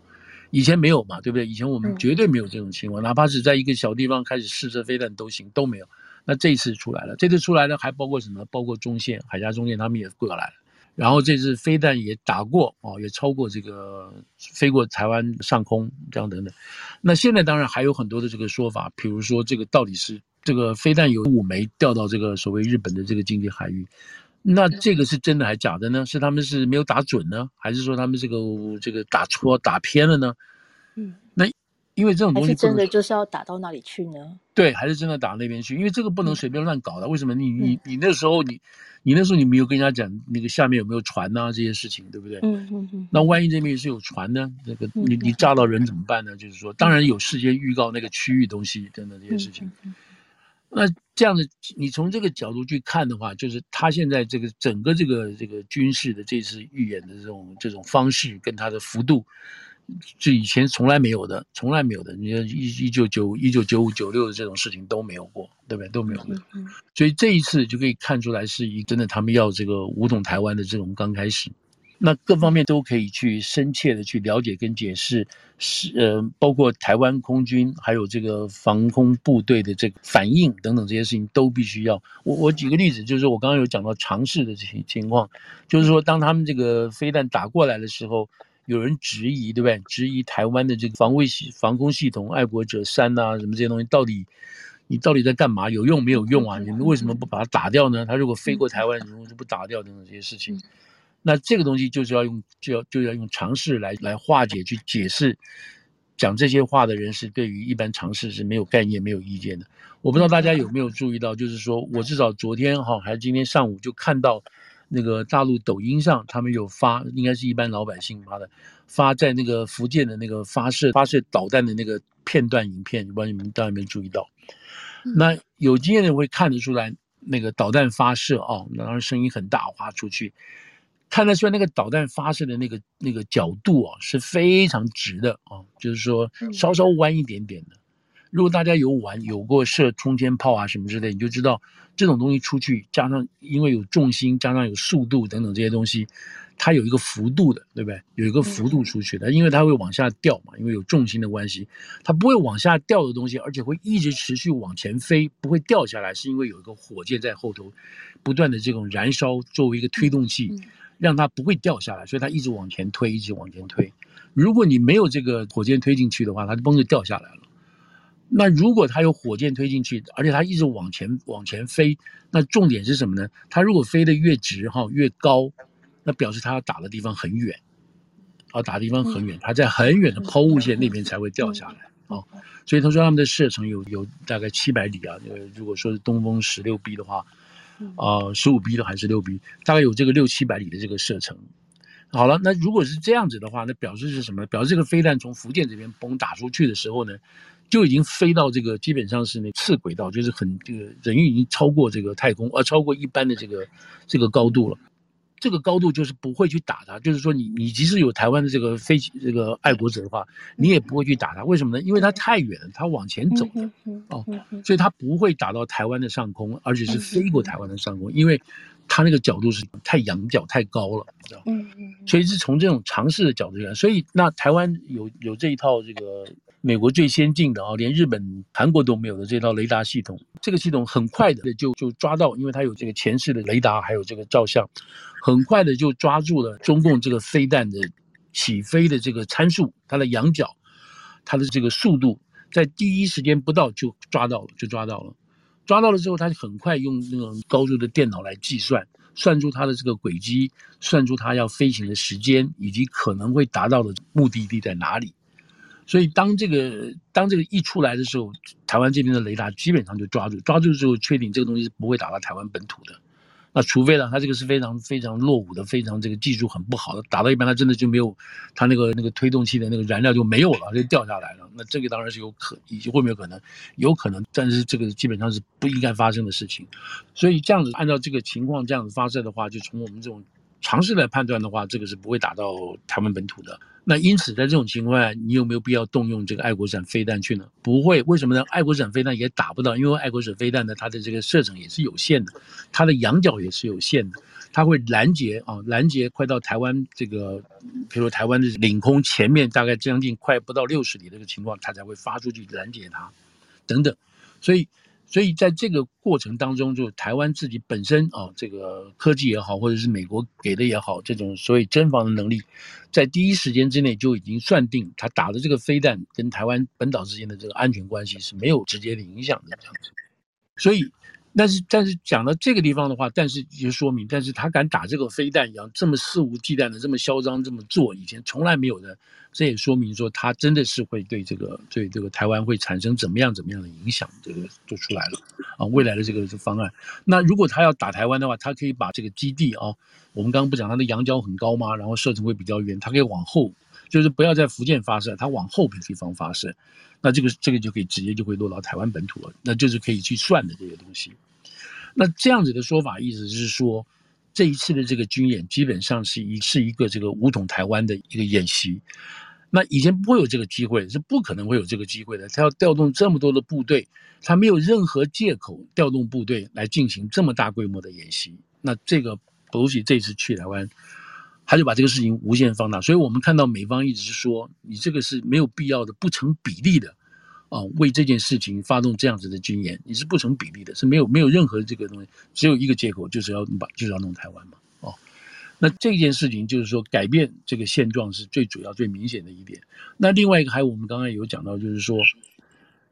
Speaker 3: 以前没有嘛，对不对？以前我们绝对没有这种情况，哪怕是在一个小地方开始试射飞弹都行，都没有。那这一次出来了，这次出来了还包括什么？包括中线、海峡中线，他们也过来了。然后这次飞弹也打过哦，也超过这个飞过台湾上空这样等等。那现在当然还有很多的这个说法，比如说这个到底是这个飞弹有五枚掉到这个所谓日本的这个经济海域，那这个是真的还是假的呢？是他们是没有打准呢，还是说他们这个这个打错打偏了呢？嗯，那。因为这种东西
Speaker 2: 真的就是要打到那里去呢？
Speaker 3: 对，还是真的打到那边去？因为这个不能随便乱搞的。为什么？你你你那时候你你那时候你没有跟人家讲那个下面有没有船呐、啊？这些事情对不对？嗯嗯嗯。那万一这边是有船呢？那个你你炸到人怎么办呢？就是说，当然有事先预告那个区域东西等等这些事情。那这样子，你从这个角度去看的话，就是他现在这个整个这个这个军事的这次预演的这种这种方式跟它的幅度。这以前从来没有的，从来没有的。你看一一九九一九九五九六的这种事情都没有过，对不对？都没有的。所以这一次就可以看出来，是一真的他们要这个武统台湾的这种刚开始。那各方面都可以去深切的去了解跟解释，是呃，包括台湾空军还有这个防空部队的这个反应等等这些事情都必须要。我我举个例子，就是我刚刚有讲到尝试的这些情况，就是说当他们这个飞弹打过来的时候。有人质疑，对不对？质疑台湾的这个防卫系、防空系统、爱国者三呐、啊，什么这些东西，到底你到底在干嘛？有用没有用啊？你们为什么不把它打掉呢？它如果飞过台湾，你为什么不打掉？等等这些事情，那这个东西就是要用，就要就要用常识来来化解、去解释。讲这些话的人是对于一般常识是没有概念、没有意见的。我不知道大家有没有注意到，就是说我至少昨天哈，还是今天上午就看到。那个大陆抖音上，他们有发，应该是一般老百姓发的，发在那个福建的那个发射发射导弹的那个片段影片，不知道你们大家有没有注意到？那有经验的人会看得出来，那个导弹发射啊，当然声音很大，发出去，看得出来那个导弹发射的那个那个角度啊是非常直的啊，就是说稍稍弯一点点的。如果大家有玩有过射冲天炮啊什么之类，你就知道这种东西出去，加上因为有重心，加上有速度等等这些东西，它有一个幅度的，对不对？有一个幅度出去的，因为它会往下掉嘛，因为有重心的关系，它不会往下掉的东西，而且会一直持续往前飞，不会掉下来，是因为有一个火箭在后头不断的这种燃烧，作为一个推动器，让它不会掉下来，所以它一直往前推，一直往前推。如果你没有这个火箭推进去的话，它就嘣就掉下来了。那如果它有火箭推进去，而且它一直往前往前飞，那重点是什么呢？它如果飞得越直哈越高，那表示它要打的地方很远，啊，打的地方很远，它在很远的抛物线那边才会掉下来啊。所以他说他们的射程有有大概七百里啊。呃，如果说是东风十六 B 的话，啊，十五 B 的还是六 B，大概有这个六七百里的这个射程。好了，那如果是这样子的话，那表示是什么？表示这个飞弹从福建这边崩打出去的时候呢？就已经飞到这个基本上是那次轨道，就是很这个人已经超过这个太空，而超过一般的这个这个高度了。这个高度就是不会去打它，就是说你你即使有台湾的这个飞这个爱国者的话，你也不会去打它。为什么呢？因为它太远了，它往前走的哦，所以它不会打到台湾的上空，而且是飞过台湾的上空，因为它那个角度是太仰角太高了，你知道？所以是从这种尝试的角度来，所以那台湾有有这一套这个。美国最先进的啊，连日本、韩国都没有的这套雷达系统，这个系统很快的 就就抓到，因为它有这个前视的雷达，还有这个照相，很快的就抓住了中共这个飞弹的起飞的这个参数，它的仰角，它的这个速度，在第一时间不到就抓到了，就抓到了，抓到了之后，他就很快用那种高速的电脑来计算，算出它的这个轨迹，算出它要飞行的时间，以及可能会达到的目的地在哪里。所以当这个当这个一出来的时候，台湾这边的雷达基本上就抓住，抓住之后确定这个东西是不会打到台湾本土的。那除非呢，它这个是非常非常落伍的，非常这个技术很不好的，打到一半它真的就没有，它那个那个推动器的那个燃料就没有了，就掉下来了。那这个当然是有可，以及会没有可能，有可能，但是这个基本上是不应该发生的事情。所以这样子按照这个情况这样子发射的话，就从我们这种。常识来判断的话，这个是不会打到台湾本土的。那因此，在这种情况下，你有没有必要动用这个爱国者飞弹去呢？不会，为什么呢？爱国者飞弹也打不到，因为爱国者飞弹呢，它的这个射程也是有限的，它的仰角也是有限的，它会拦截啊，拦截快到台湾这个，比如台湾的领空前面，大概将近快不到六十里这个情况，它才会发出去拦截它，等等，所以。所以在这个过程当中，就台湾自己本身啊，这个科技也好，或者是美国给的也好，这种所谓侦防的能力，在第一时间之内就已经算定，他打的这个飞弹跟台湾本岛之间的这个安全关系是没有直接的影响的这样子。所以，但是但是讲到这个地方的话，但是也说明，但是他敢打这个飞弹一样这么肆无忌惮的这么嚣张这么做，以前从来没有的。这也说明说，他真的是会对这个对这个台湾会产生怎么样怎么样的影响，这个就出来了啊。未来的这个方案，那如果他要打台湾的话，他可以把这个基地啊，我们刚刚不讲他的仰角很高吗？然后射程会比较远，他可以往后，就是不要在福建发射，他往后的地方发射，那这个这个就可以直接就会落到台湾本土了，那就是可以去算的这些东西。那这样子的说法，意思是说，这一次的这个军演基本上是一是一个这个武统台湾的一个演习。那以前不会有这个机会，是不可能会有这个机会的。他要调动这么多的部队，他没有任何借口调动部队来进行这么大规模的演习。那这个裴洛西这次去台湾，他就把这个事情无限放大。所以我们看到美方一直说，你这个是没有必要的、不成比例的啊，为这件事情发动这样子的军演，你是不成比例的，是没有没有任何这个东西，只有一个借口，就是要把就是要弄台湾嘛。那这件事情就是说，改变这个现状是最主要、最明显的一点。那另外一个还有，我们刚刚有讲到，就是说，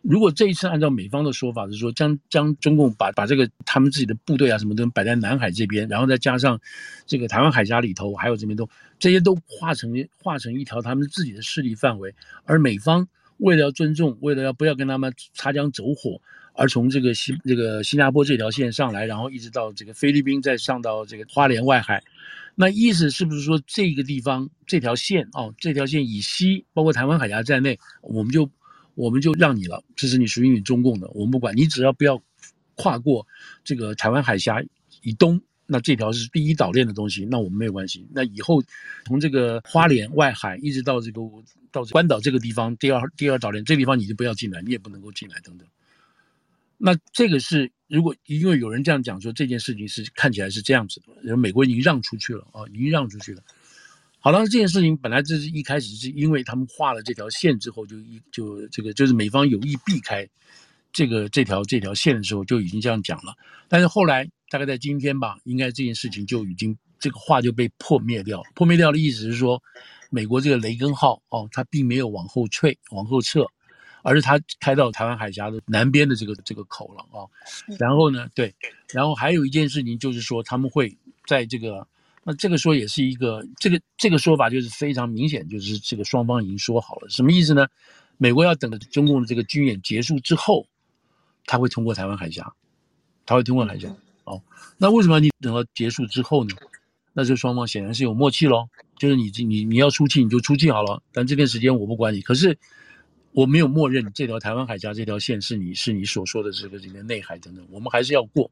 Speaker 3: 如果这一次按照美方的说法是说，将将中共把把这个他们自己的部队啊什么都摆在南海这边，然后再加上这个台湾海峡里头，还有这边都这些都化成化成一条他们自己的势力范围，而美方为了要尊重，为了要不要跟他们擦枪走火，而从这个新这个新加坡这条线上来，然后一直到这个菲律宾，再上到这个花莲外海。那意思是不是说，这个地方这条线哦，这条线以西，包括台湾海峡在内，我们就我们就让你了，这是你属于你中共的，我们不管你，只要不要跨过这个台湾海峡以东，那这条是第一岛链的东西，那我们没有关系。那以后从这个花莲外海一直到这个到关岛这个地方，第二第二岛链这地方你就不要进来，你也不能够进来等等。那这个是，如果因为有人这样讲说，这件事情是看起来是这样子的，美国已经让出去了啊，已经让出去了。好了，这件事情本来这是一开始是因为他们画了这条线之后，就一就这个就是美方有意避开这个这条这条线的时候就已经这样讲了。但是后来大概在今天吧，应该这件事情就已经这个话就被破灭掉。破灭掉的意思是说，美国这个雷根号哦，它并没有往后退，往后撤。而是它开到台湾海峡的南边的这个这个口了啊，然后呢，对，然后还有一件事情就是说，他们会在这个，那这个说也是一个这个这个说法就是非常明显，就是这个双方已经说好了，什么意思呢？美国要等着中共的这个军演结束之后，他会通过台湾海峡，他会通过海峡哦。那为什么你等到结束之后呢？那就双方显然是有默契喽，就是你你你要出去你就出去好了，但这段时间我不管你，可是。我没有默认这条台湾海峡这条线是你是你所说的这个这个内海等等，我们还是要过。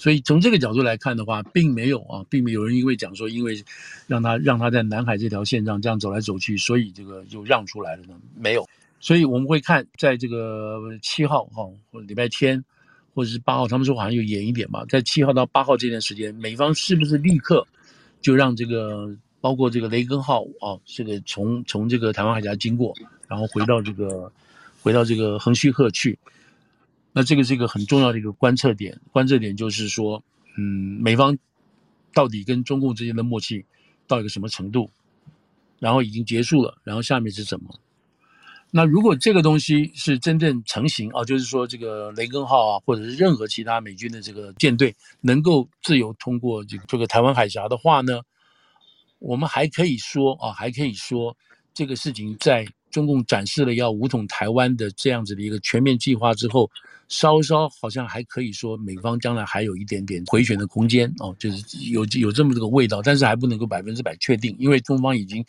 Speaker 3: 所以从这个角度来看的话，并没有啊，并没有人因为讲说因为让他让他在南海这条线上这样走来走去，所以这个就让出来了呢？没有。所以我们会看在这个七号哈，或者礼拜天，或者是八号，他们说好像有延一点吧，在七号到八号这段时间，美方是不是立刻就让这个包括这个雷根号啊，这个从从这个台湾海峡经过？然后回到这个，回到这个横须贺去，那这个是一个很重要的一个观测点。观测点就是说，嗯，美方到底跟中共之间的默契到一个什么程度？然后已经结束了，然后下面是什么？那如果这个东西是真正成型啊，就是说这个雷根号啊，或者是任何其他美军的这个舰队能够自由通过这个这个台湾海峡的话呢，我们还可以说啊，还可以说这个事情在。中共展示了要武统台湾的这样子的一个全面计划之后，稍稍好像还可以说美方将来还有一点点回旋的空间哦，就是有有这么这个味道，但是还不能够百分之百确定，因为中方已经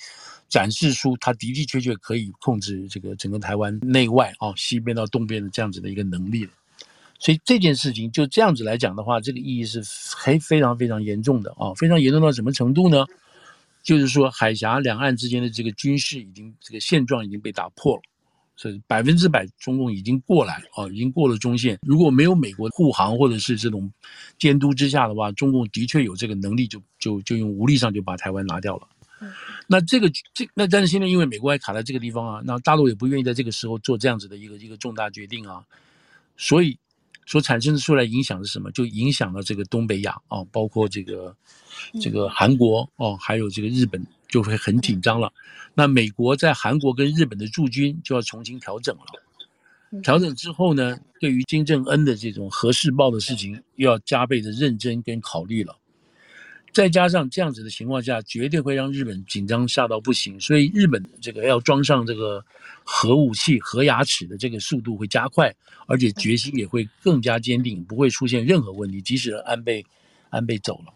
Speaker 3: 展示出他的的确确可以控制这个整个台湾内外啊、哦、西边到东边的这样子的一个能力了。所以这件事情就这样子来讲的话，这个意义是还非常非常严重的啊，非常严重到什么程度呢？就是说海峡两岸之间的这个军事已经这个现状已经被打破了。所以百分之百，中共已经过来啊，已经过了中线。如果没有美国护航或者是这种监督之下的话，中共的确有这个能力就，就就就用武力上就把台湾拿掉了。那这个这那但是现在因为美国还卡在这个地方啊，那大陆也不愿意在这个时候做这样子的一个一个重大决定啊，所以所产生出来影响是什么？就影响了这个东北亚啊，包括这个这个韩国哦，还有这个日本。就会很紧张了。那美国在韩国跟日本的驻军就要重新调整了。调整之后呢，对于金正恩的这种核试爆的事情，又要加倍的认真跟考虑了。再加上这样子的情况下，绝对会让日本紧张吓到不行。所以日本这个要装上这个核武器、核牙齿的这个速度会加快，而且决心也会更加坚定，不会出现任何问题。即使安倍安倍走了。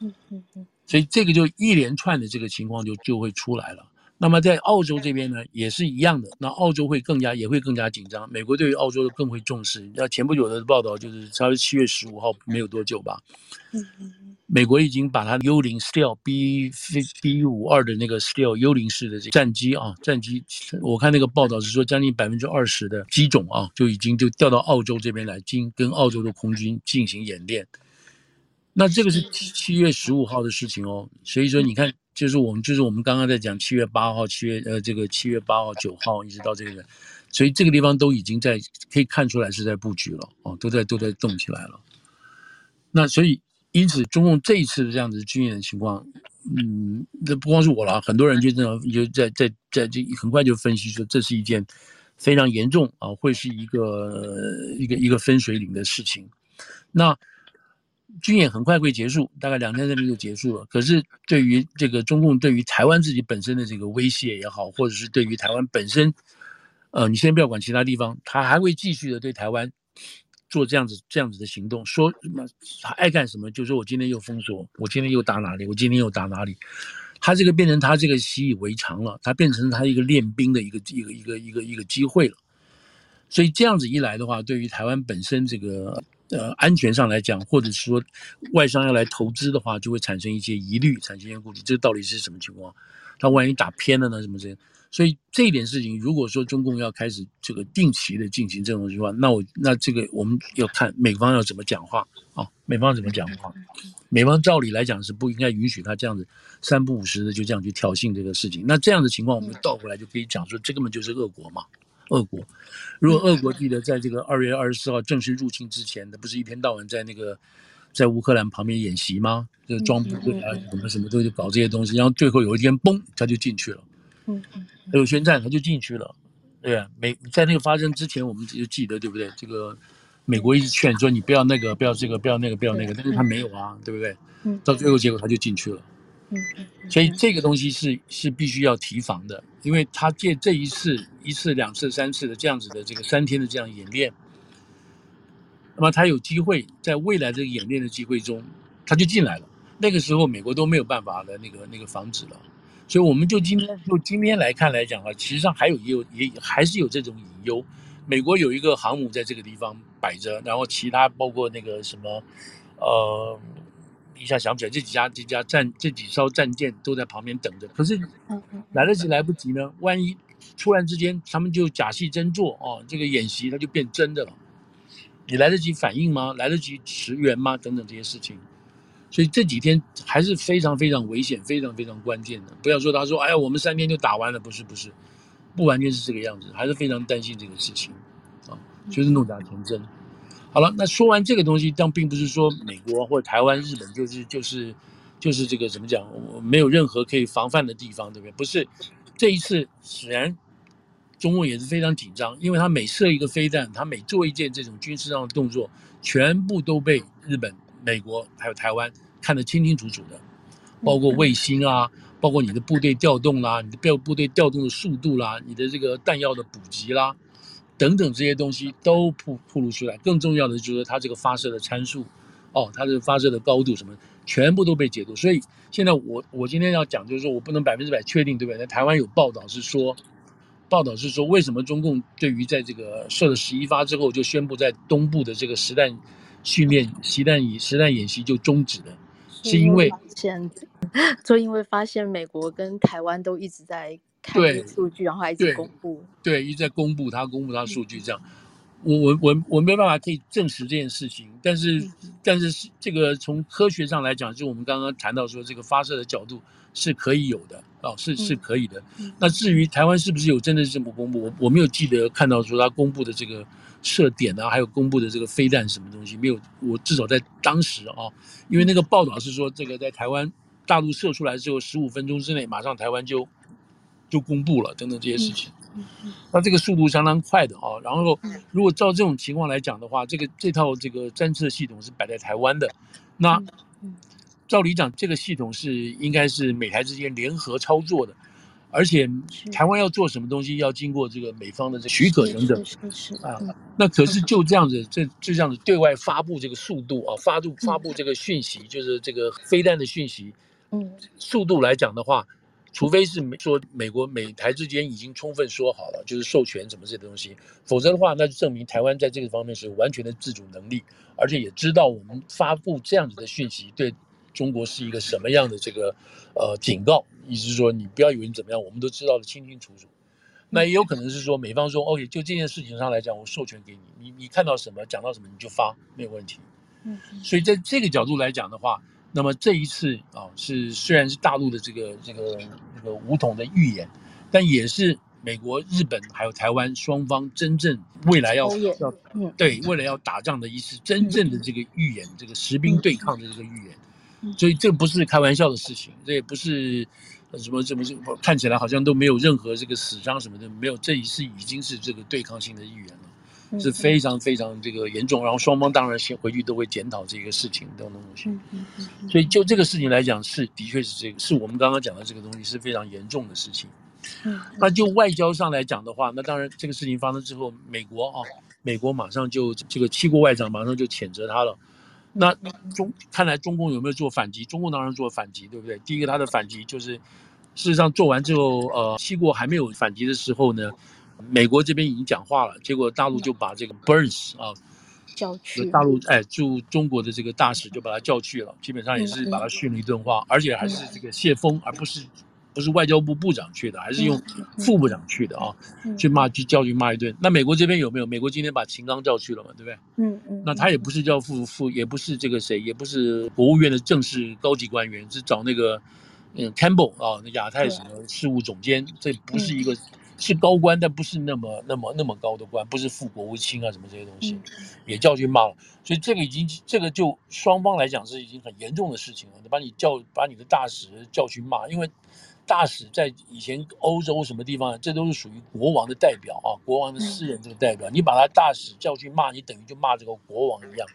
Speaker 3: 嗯嗯嗯。所以这个就一连串的这个情况就就会出来了。那么在澳洲这边呢，也是一样的。那澳洲会更加也会更加紧张。美国对于澳洲更会重视。那前不久的报道就是，差不多七月十五号没有多久吧。美国已经把它幽灵 Stealth B B 五二的那个 Stealth 幽灵式的这战机啊，战机，我看那个报道是说，将近百分之二十的机种啊，就已经就调到澳洲这边来，进跟澳洲的空军进行演练。那这个是七七月十五号的事情哦，所以说你看，就是我们就是我们刚刚在讲七月八号、七月呃这个七月八号、九号一直到这个，所以这个地方都已经在可以看出来是在布局了哦，都在都在动起来了。那所以因此中共这一次的这样子军演的情况，嗯，这不光是我了，很多人就这样就在在在这很快就分析说，这是一件非常严重啊，会是一个一个一个分水岭的事情。那。军演很快会结束，大概两天之内就结束了。可是对于这个中共对于台湾自己本身的这个威胁也好，或者是对于台湾本身，呃，你先不要管其他地方，他还会继续的对台湾做这样子这样子的行动，说什么他爱干什么，就说我今天又封锁，我今天又打哪里，我今天又打哪里，他这个变成他这个习以为常了，他变成他一个练兵的一个一个一个一个一个机会了。所以这样子一来的话，对于台湾本身这个。呃，安全上来讲，或者是说外商要来投资的话，就会产生一些疑虑，产生一些顾虑。这个到底是什么情况？他万一打偏了呢？什么这？所以这一点事情，如果说中共要开始这个定期的进行这种情况，那我那这个我们要看美方要怎么讲话啊？美方怎么讲话？美方照理来讲是不应该允许他这样子三不五时的就这样去挑衅这个事情。那这样的情况，我们倒过来就可以讲说，这根本就是恶国嘛。俄国，如果俄国记得在这个二月二十四号正式入侵之前，他不是一天到晚在那个在乌克兰旁边演习吗？就装部队啊，什么什么都就搞这些东西，然后最后有一天，嘣，他就进去了。嗯嗯，还有宣战，他就进去了。对啊，美在那个发生之前，我们就记得对不对？这个美国一直劝说你不要那个，不要这个，不要那个，不要那个，但是他没有啊，对不对？嗯，到最后结果他就进去了。嗯，所以这个东西是是必须要提防的，因为他借这一次、一次、两次、三次的这样子的这个三天的这样演练，那么他有机会在未来这个演练的机会中，他就进来了。那个时候美国都没有办法的那个那个防止了。所以我们就今天就今天来看来讲啊，其实上还有也有也还是有这种隐忧。美国有一个航母在这个地方摆着，然后其他包括那个什么，呃。一下想不起来，这几家这几家战这几艘战舰都在旁边等着。可是来得及来不及呢？万一突然之间他们就假戏真做哦，这个演习它就变真的了。你来得及反应吗？来得及驰援吗？等等这些事情。所以这几天还是非常非常危险，非常非常关键的。不要说他说哎呀，我们三天就打完了，不是不是，不完全是这个样子，还是非常担心这个事情啊，就是弄假成真。好了，那说完这个东西，但并不是说美国或者台湾、日本就是就是就是这个怎么讲，没有任何可以防范的地方，对不对？不是，这一次显然中共也是非常紧张，因为他每射一个飞弹，他每做一件这种军事上的动作，全部都被日本、美国还有台湾看得清清楚楚的，包括卫星啊，包括你的部队调动啦，你的部部队调动的速度啦，你的这个弹药的补给啦。等等这些东西都铺铺露出来，更重要的就是它这个发射的参数，哦，它这个发射的高度什么，全部都被解读。所以现在我我今天要讲就是说我不能百分之百确定，对不对？那台湾有报道是说，报道是说，为什么中共对于在这个射了十一发之后，就宣布在东部的这个实弹训练、实弹演实弹演习就终止了，是因为
Speaker 2: 现 就因为发现美国跟台湾都一直在看数据，然后还一直公布，
Speaker 3: 对，一直在公布他公布他数据这样。我我我我没办法可以证实这件事情，但是、嗯、但是这个从科学上来讲，就我们刚刚谈到说，这个发射的角度是可以有的哦，是是可以的。嗯、那至于台湾是不是有真的是这么公布，我我没有记得看到说他公布的这个射点啊，还有公布的这个飞弹什么东西没有。我至少在当时啊、哦，因为那个报道是说，这个在台湾大陆射出来之后十五分钟之内，马上台湾就就公布了等等这些事情。嗯那这个速度相当快的啊，然后如果照这种情况来讲的话，这个这套这个侦测系统是摆在台湾的，那照理讲，这个系统是应该是美台之间联合操作的，而且台湾要做什么东西，要经过这个美方的这许可等等啊。那可是就这样子，这就这样子对外发布这个速度啊，发布发布这个讯息，就是这个飞弹的讯息，嗯，速度来讲的话。除非是说美国美台之间已经充分说好了，就是授权什么这些东西，否则的话，那就证明台湾在这个方面是有完全的自主能力，而且也知道我们发布这样子的讯息对中国是一个什么样的这个呃警告，意思是说你不要以为你怎么样，我们都知道的清清楚楚。那也有可能是说美方说 OK，就这件事情上来讲，我授权给你，你你看到什么讲到什么你就发，没有问题。嗯，所以在这个角度来讲的话。那么这一次啊，是虽然是大陆的这个这个这个武统的预言，但也是美国、日本还有台湾双方真正未来要要对未来要打仗的一次真正的这个预演，这个实兵对抗的这个预演，所以这不是开玩笑的事情，这也不是什么什么什么看起来好像都没有任何这个死伤什么的，没有，这一次已经是这个对抗性的预演了。是非常非常这个严重，然后双方当然先回去都会检讨这个事情等等东西。所以就这个事情来讲，是的确是这个，是我们刚刚讲的这个东西是非常严重的事情。那就外交上来讲的话，那当然这个事情发生之后，美国啊，美国马上就这个七国外长马上就谴责他了。那中看来中共有没有做反击？中共当然做反击，对不对？第一个他的反击就是，事实上做完之后，呃，七国还没有反击的时候呢。美国这边已经讲话了，结果大陆就把这个 Burns 啊叫去，大陆哎驻中国的这个大使就把他叫去了，基本上也是把他训了一顿话，而且还是这个谢锋，而不是不是外交部部长去的，还是用副部长去的啊，去骂去教训骂一顿。那美国这边有没有？美国今天把秦刚叫去了嘛，对不对？嗯嗯。那他也不是叫副副，也不是这个谁，也不是国务院的正式高级官员，是找那个嗯 Campbell 啊，那亚太什么事务总监，这不是一个。是高官，但不是那么、那么、那么高的官，不是副国务卿啊，什么这些东西，也叫去骂了。所以这个已经，这个就双方来讲是已经很严重的事情了。你把你叫，把你的大使叫去骂，因为大使在以前欧洲什么地方，这都是属于国王的代表啊，国王的私人这个代表。你把他大使叫去骂，你等于就骂这个国王一样。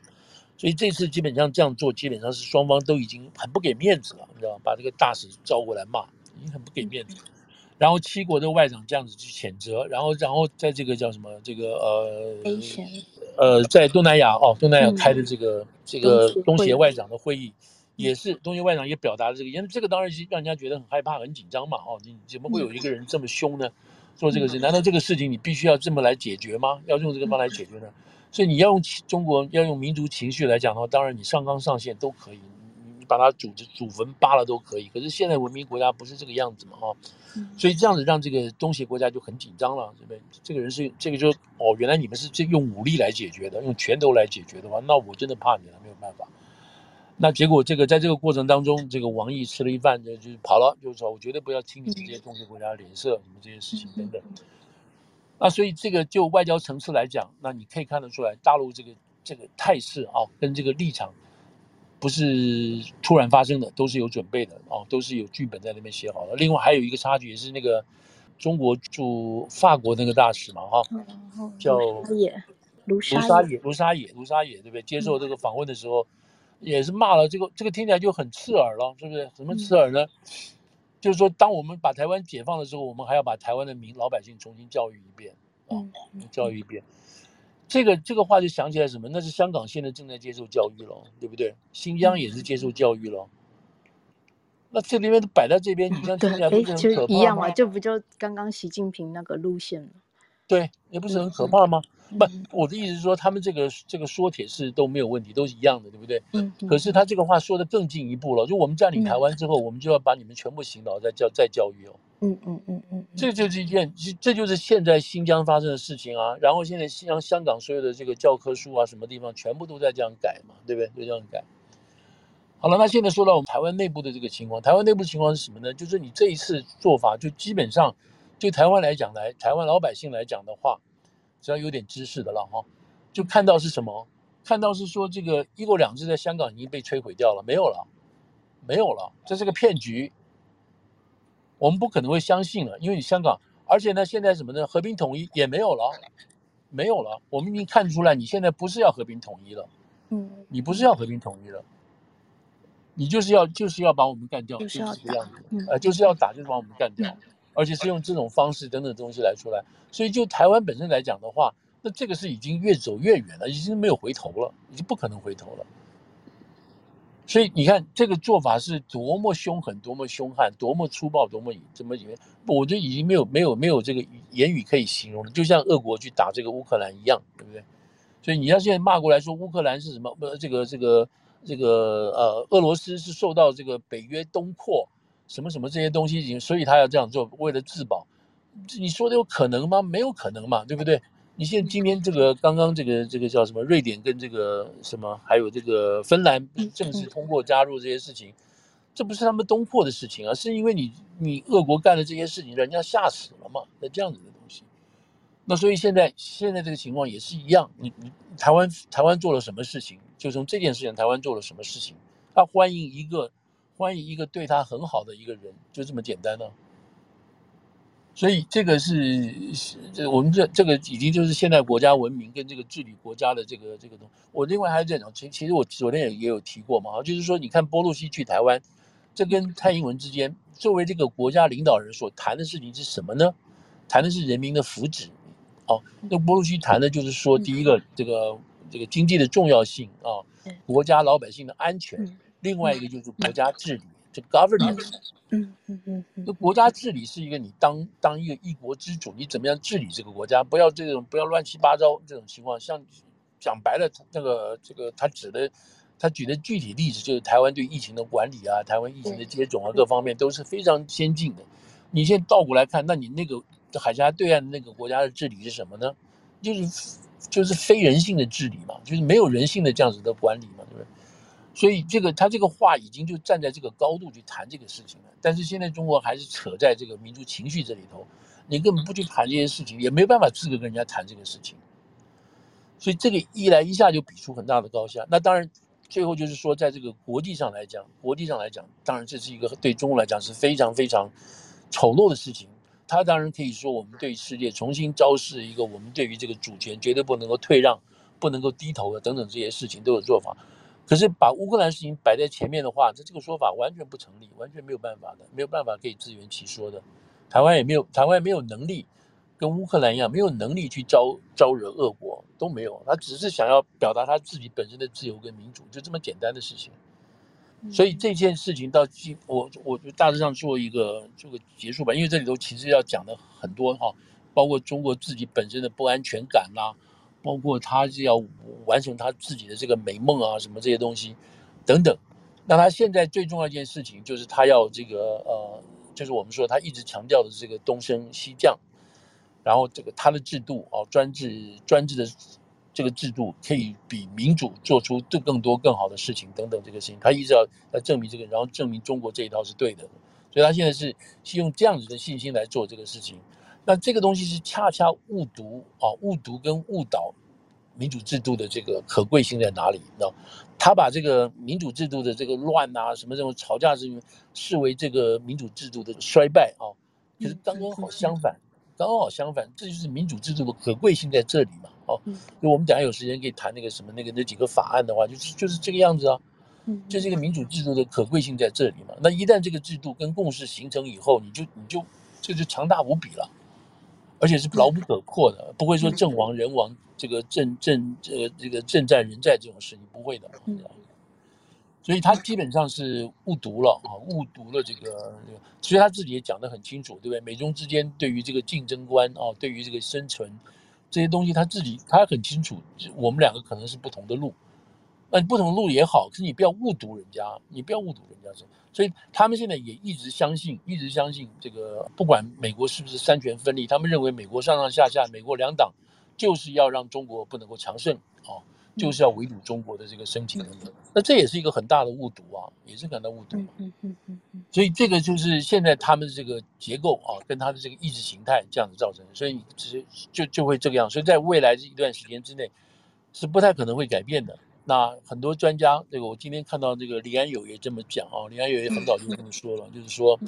Speaker 3: 所以这次基本上这样做，基本上是双方都已经很不给面子了，你知道吧？把这个大使召过来骂，已经很不给面子。然后七国的外长这样子去谴责，然后然后在这个叫什么这个呃呃在东南亚哦东南亚开的这个、嗯、这个东协外长的会议，也是东西外长也表达了这个，因为这个当然是让人家觉得很害怕很紧张嘛哦，你怎么会有一个人这么凶呢？做这个事，难道这个事情你必须要这么来解决吗？要用这个方来解决呢？所以你要用中国要用民族情绪来讲的话，当然你上纲上线都可以。你把它祖祖坟扒了都可以，可是现在文明国家不是这个样子嘛，哈，所以这样子让这个东协国家就很紧张了，对不对？这个人是这个就哦，原来你们是这用武力来解决的，用拳头来解决的话，那我真的怕你了，没有办法。那结果这个在这个过程当中，这个王毅吃了一饭就就跑了，就是说我绝对不要听你们这些东西国家的脸色，你们这些事情等等。那所以这个就外交层次来讲，那你可以看得出来，大陆这个这个态势啊，跟这个立场。不是突然发生的，都是有准备的哦，都是有剧本在那边写好了。另外还有一个插曲，也是那个中国驻法国那个大使嘛，哈、哦，叫卢沙野，卢沙野，卢沙野，对不对？接受这个访问的时候，嗯、也是骂了这个，这个听起来就很刺耳了，是不是？什么刺耳呢？嗯、就是说，当我们把台湾解放的时候，我们还要把台湾的民老百姓重新教育一遍啊，教育一遍。这个这个话就想起来什么？那是香港现在正在接受教育了，对不对？新疆也是接受教育了。那这里面都摆在这边，你像听起来不是很可怕
Speaker 2: 吗？一样嘛，这不就刚刚习近平那个路线
Speaker 3: 吗对，也不是很可怕吗？不，我的意思是说，他们这个这个说铁是都没有问题，都是一样的，对不对？嗯。可是他这个话说的更进一步了，就我们占领台湾之后，我们就要把你们全部洗脑，再教再教育哦。嗯嗯嗯嗯。这就是一件，这就是现在新疆发生的事情啊。然后现在新疆、香港所有的这个教科书啊，什么地方全部都在这样改嘛，对不对？就这样改。好了，那现在说到我们台湾内部的这个情况，台湾内部情况是什么呢？就是你这一次做法，就基本上就台湾来讲来，台湾老百姓来讲的话。只要有点知识的了哈，就看到是什么？看到是说这个一国两制在香港已经被摧毁掉了，没有了，没有了，这是个骗局。我们不可能会相信了，因为你香港，而且呢，现在什么呢？和平统一也没有了，没有了。我们已经看出来，你现在不是要和平统一了，嗯，你不是要和平统一了，你就是要就是要把我们干掉，就是这个样子，呃，就是要打，就是把我们干掉。而且是用这种方式等等东西来出来，所以就台湾本身来讲的话，那这个是已经越走越远了，已经没有回头了，已经不可能回头了。所以你看这个做法是多么凶狠，多么凶悍，多么粗暴，多么怎么怎么我觉得已经没有没有没有这个言语可以形容了，就像俄国去打这个乌克兰一样，对不对？所以你要现在骂过来说乌克兰是什么？不，这个这个这个呃，俄罗斯是受到这个北约东扩。什么什么这些东西已经，所以他要这样做，为了自保。你说的有可能吗？没有可能嘛，对不对？你现在今天这个刚刚这个这个叫什么？瑞典跟这个什么，还有这个芬兰正式通过加入这些事情，这不是他们东扩的事情啊，是因为你你俄国干的这些事情，人家吓死了嘛，那这样子的东西。那所以现在现在这个情况也是一样，你你台湾台湾做了什么事情？就从这件事情，台湾做了什么事情？他欢迎一个。欢迎一个对他很好的一个人，就这么简单呢、啊。所以这个是这我们这这个已经就是现代国家文明跟这个治理国家的这个这个东西。我另外还在讲，其其实我昨天也也有提过嘛，就是说你看波洛西去台湾，这跟蔡英文之间作为这个国家领导人所谈的事情是什么呢？谈的是人民的福祉。哦，那波洛西谈的就是说，第一个这个这个经济的重要性啊，国家老百姓的安全。另外一个就是国家治理，这 governance，嗯嗯嗯嗯，那国家治理是一个你当当一个一国之主，你怎么样治理这个国家？不要这种不要乱七八糟这种情况。像讲白了，那个这个他指的，他举的具体例子就是台湾对疫情的管理啊，台湾疫情的接种啊，各方面都是非常先进的。你现在倒过来看，那你那个海峡对岸的那个国家的治理是什么呢？就是就是非人性的治理嘛，就是没有人性的这样子的管理嘛，对不对？所以这个他这个话已经就站在这个高度去谈这个事情了，但是现在中国还是扯在这个民族情绪这里头，你根本不去谈这些事情，也没有办法资格跟人家谈这个事情。所以这个一来一下就比出很大的高下。那当然，最后就是说，在这个国际上来讲，国际上来讲，当然这是一个对中国来讲是非常非常丑陋的事情。他当然可以说，我们对世界重新昭示一个，我们对于这个主权绝对不能够退让、不能够低头的等等这些事情都有做法。可是把乌克兰事情摆在前面的话，这这个说法完全不成立，完全没有办法的，没有办法可以自圆其说的。台湾也没有，台湾也没有能力跟乌克兰一样，没有能力去招招惹俄国，都没有。他只是想要表达他自己本身的自由跟民主，就这么简单的事情。所以这件事情到今，我我就大致上做一个做个结束吧，因为这里头其实要讲的很多哈，包括中国自己本身的不安全感啦。包括他是要完成他自己的这个美梦啊，什么这些东西，等等。那他现在最重要一件事情就是他要这个呃，就是我们说他一直强调的这个东升西降，然后这个他的制度啊，专制专制的这个制度可以比民主做出更更多更好的事情等等这个事情，他一直要来证明这个，然后证明中国这一套是对的。所以他现在是是用这样子的信心来做这个事情。那这个东西是恰恰误读啊，误读跟误导民主制度的这个可贵性在哪里？那，他把这个民主制度的这个乱啊，什么这种吵架之视为这个民主制度的衰败啊，可是刚刚好相反，刚刚好相反，这就是民主制度的可贵性在这里嘛。哦，就我们等下有时间可以谈那个什么那个那几个法案的话，就是就是这个样子啊，就是一个民主制度的可贵性在这里嘛。那一旦这个制度跟共识形成以后，你就你就这就强大无比了。而且是牢不可破的，不会说阵亡人亡，这个阵阵这个这个阵战人在这种事情不会的。所以他基本上是误读了啊，误读了这个。其实他自己也讲得很清楚，对不对？美中之间对于这个竞争观啊，对于这个生存这些东西，他自己他很清楚，我们两个可能是不同的路。那不同的路也好，可是你不要误读人家，你不要误读人家。所以他们现在也一直相信，一直相信这个，不管美国是不是三权分立，他们认为美国上上下下，美国两党就是要让中国不能够强盛啊。就是要围堵中国的这个申请等等，那这也是一个很大的误读啊，也是很大误读。嗯嗯嗯所以这个就是现在他们的这个结构啊，跟他的这个意识形态这样子造成的，所以其实就就会这个样。所以在未来这一段时间之内，是不太可能会改变的。那很多专家，这个我今天看到这个李安友也这么讲啊，李安友也很早就这么说了，就是说，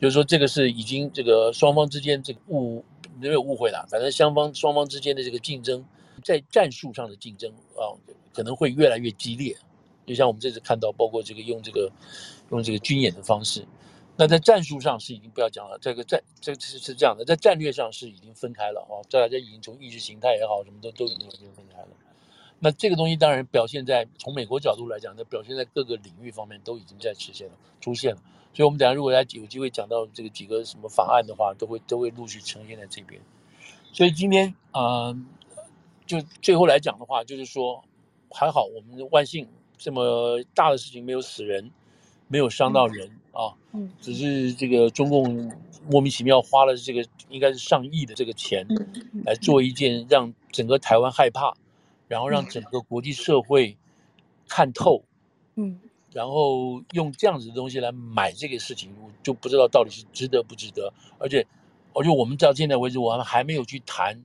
Speaker 3: 就是说这个是已经这个双方之间这个误没有误会了，反正双方双方之间的这个竞争。在战术上的竞争啊，可能会越来越激烈。就像我们这次看到，包括这个用这个用这个军演的方式，那在战术上是已经不要讲了。这个战这个是是这样的，在战略上是已经分开了啊。大家已经从意识形态也好，什么都都已经完全分开了。那这个东西当然表现在从美国角度来讲，那表现在各个领域方面都已经在实现了出现了。所以，我们等下如果来有机会讲到这个几个什么法案的话，都会都会陆续呈现在这边。所以今天啊。呃就最后来讲的话，就是说还好，我们万幸这么大的事情没有死人，没有伤到人啊，只是这个中共莫名其妙花了这个应该是上亿的这个钱来做一件让整个台湾害怕，然后让整个国际社会看透，嗯，然后用这样子的东西来买这个事情，我就不知道到底是值得不值得，而且而且我们到现在为止，我们还没有去谈。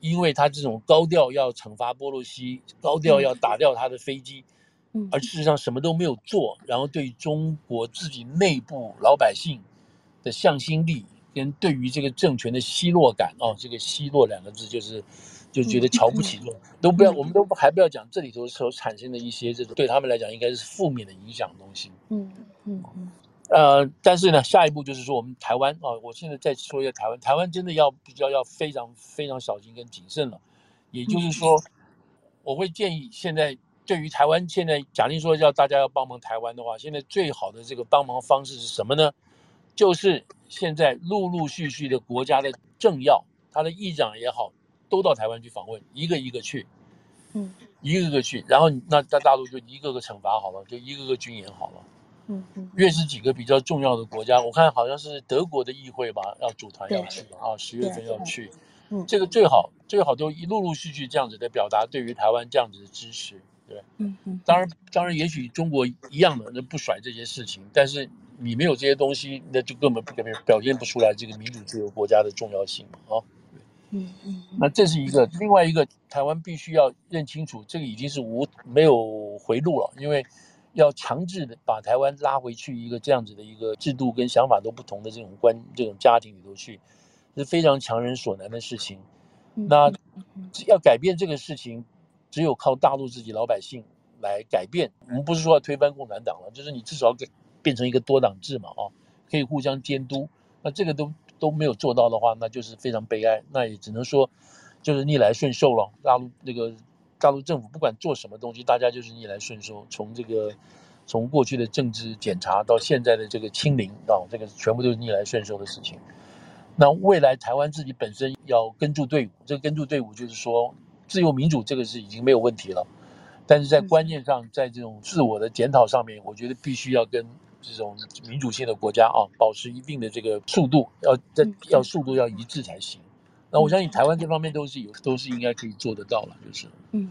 Speaker 3: 因为他这种高调要惩罚波洛西，高调要打掉他的飞机，嗯而。事实上什么都没有做，然后对中国自己内部老百姓的向心力跟对于这个政权的奚落感哦，这个奚落两个字就是就觉得瞧不起这种，都不要，我们都还不要讲这里头所产生的一些这种对他们来讲应该是负面的影响的东西。嗯嗯嗯。呃，但是呢，下一步就是说，我们台湾啊，我现在再说一下台湾，台湾真的要比较要非常非常小心跟谨慎了。也就是说，我会建议现在对于台湾，现在假定说要大家要帮忙台湾的话，现在最好的这个帮忙方式是什么呢？就是现在陆陆续续的国家的政要，他的议长也好，都到台湾去访问，一个一个去，嗯，一个一个去，然后那在大陆就一个个惩罚好了，就一个个军演好了。嗯嗯越是几个比较重要的国家，我看好像是德国的议会吧，要组团要去啊，十月份要去。嗯，这个最好最好都一陆陆续续这样子的表达对于台湾这样子的支持，对。嗯嗯。当然当然，也许中国一样的那不甩这些事情，但是你没有这些东西，那就根本表表现不出来这个民主自由国家的重要性嘛啊。嗯嗯。那这是一个，另外一个台湾必须要认清楚，这个已经是无没有回路了，因为。要强制的把台湾拉回去一个这样子的一个制度跟想法都不同的这种关这种家庭里头去，是非常强人所难的事情。那要改变这个事情，只有靠大陆自己老百姓来改变。我们不是说要推翻共产党了，就是你至少要给变成一个多党制嘛，啊，可以互相监督。那这个都都没有做到的话，那就是非常悲哀。那也只能说，就是逆来顺受了。大陆那个。大陆政府不管做什么东西，大家就是逆来顺受。从这个，从过去的政治检查到现在的这个清零啊，这个全部都是逆来顺受的事情。那未来台湾自己本身要跟住队伍，这个跟住队伍就是说，自由民主这个是已经没有问题了，但是在观念上，在这种自我的检讨上面，我觉得必须要跟这种民主性的国家啊，保持一定的这个速度，要在要速度要一致才行。那我相信台湾这方面都是有，都是应该可以做得到了，就是。嗯。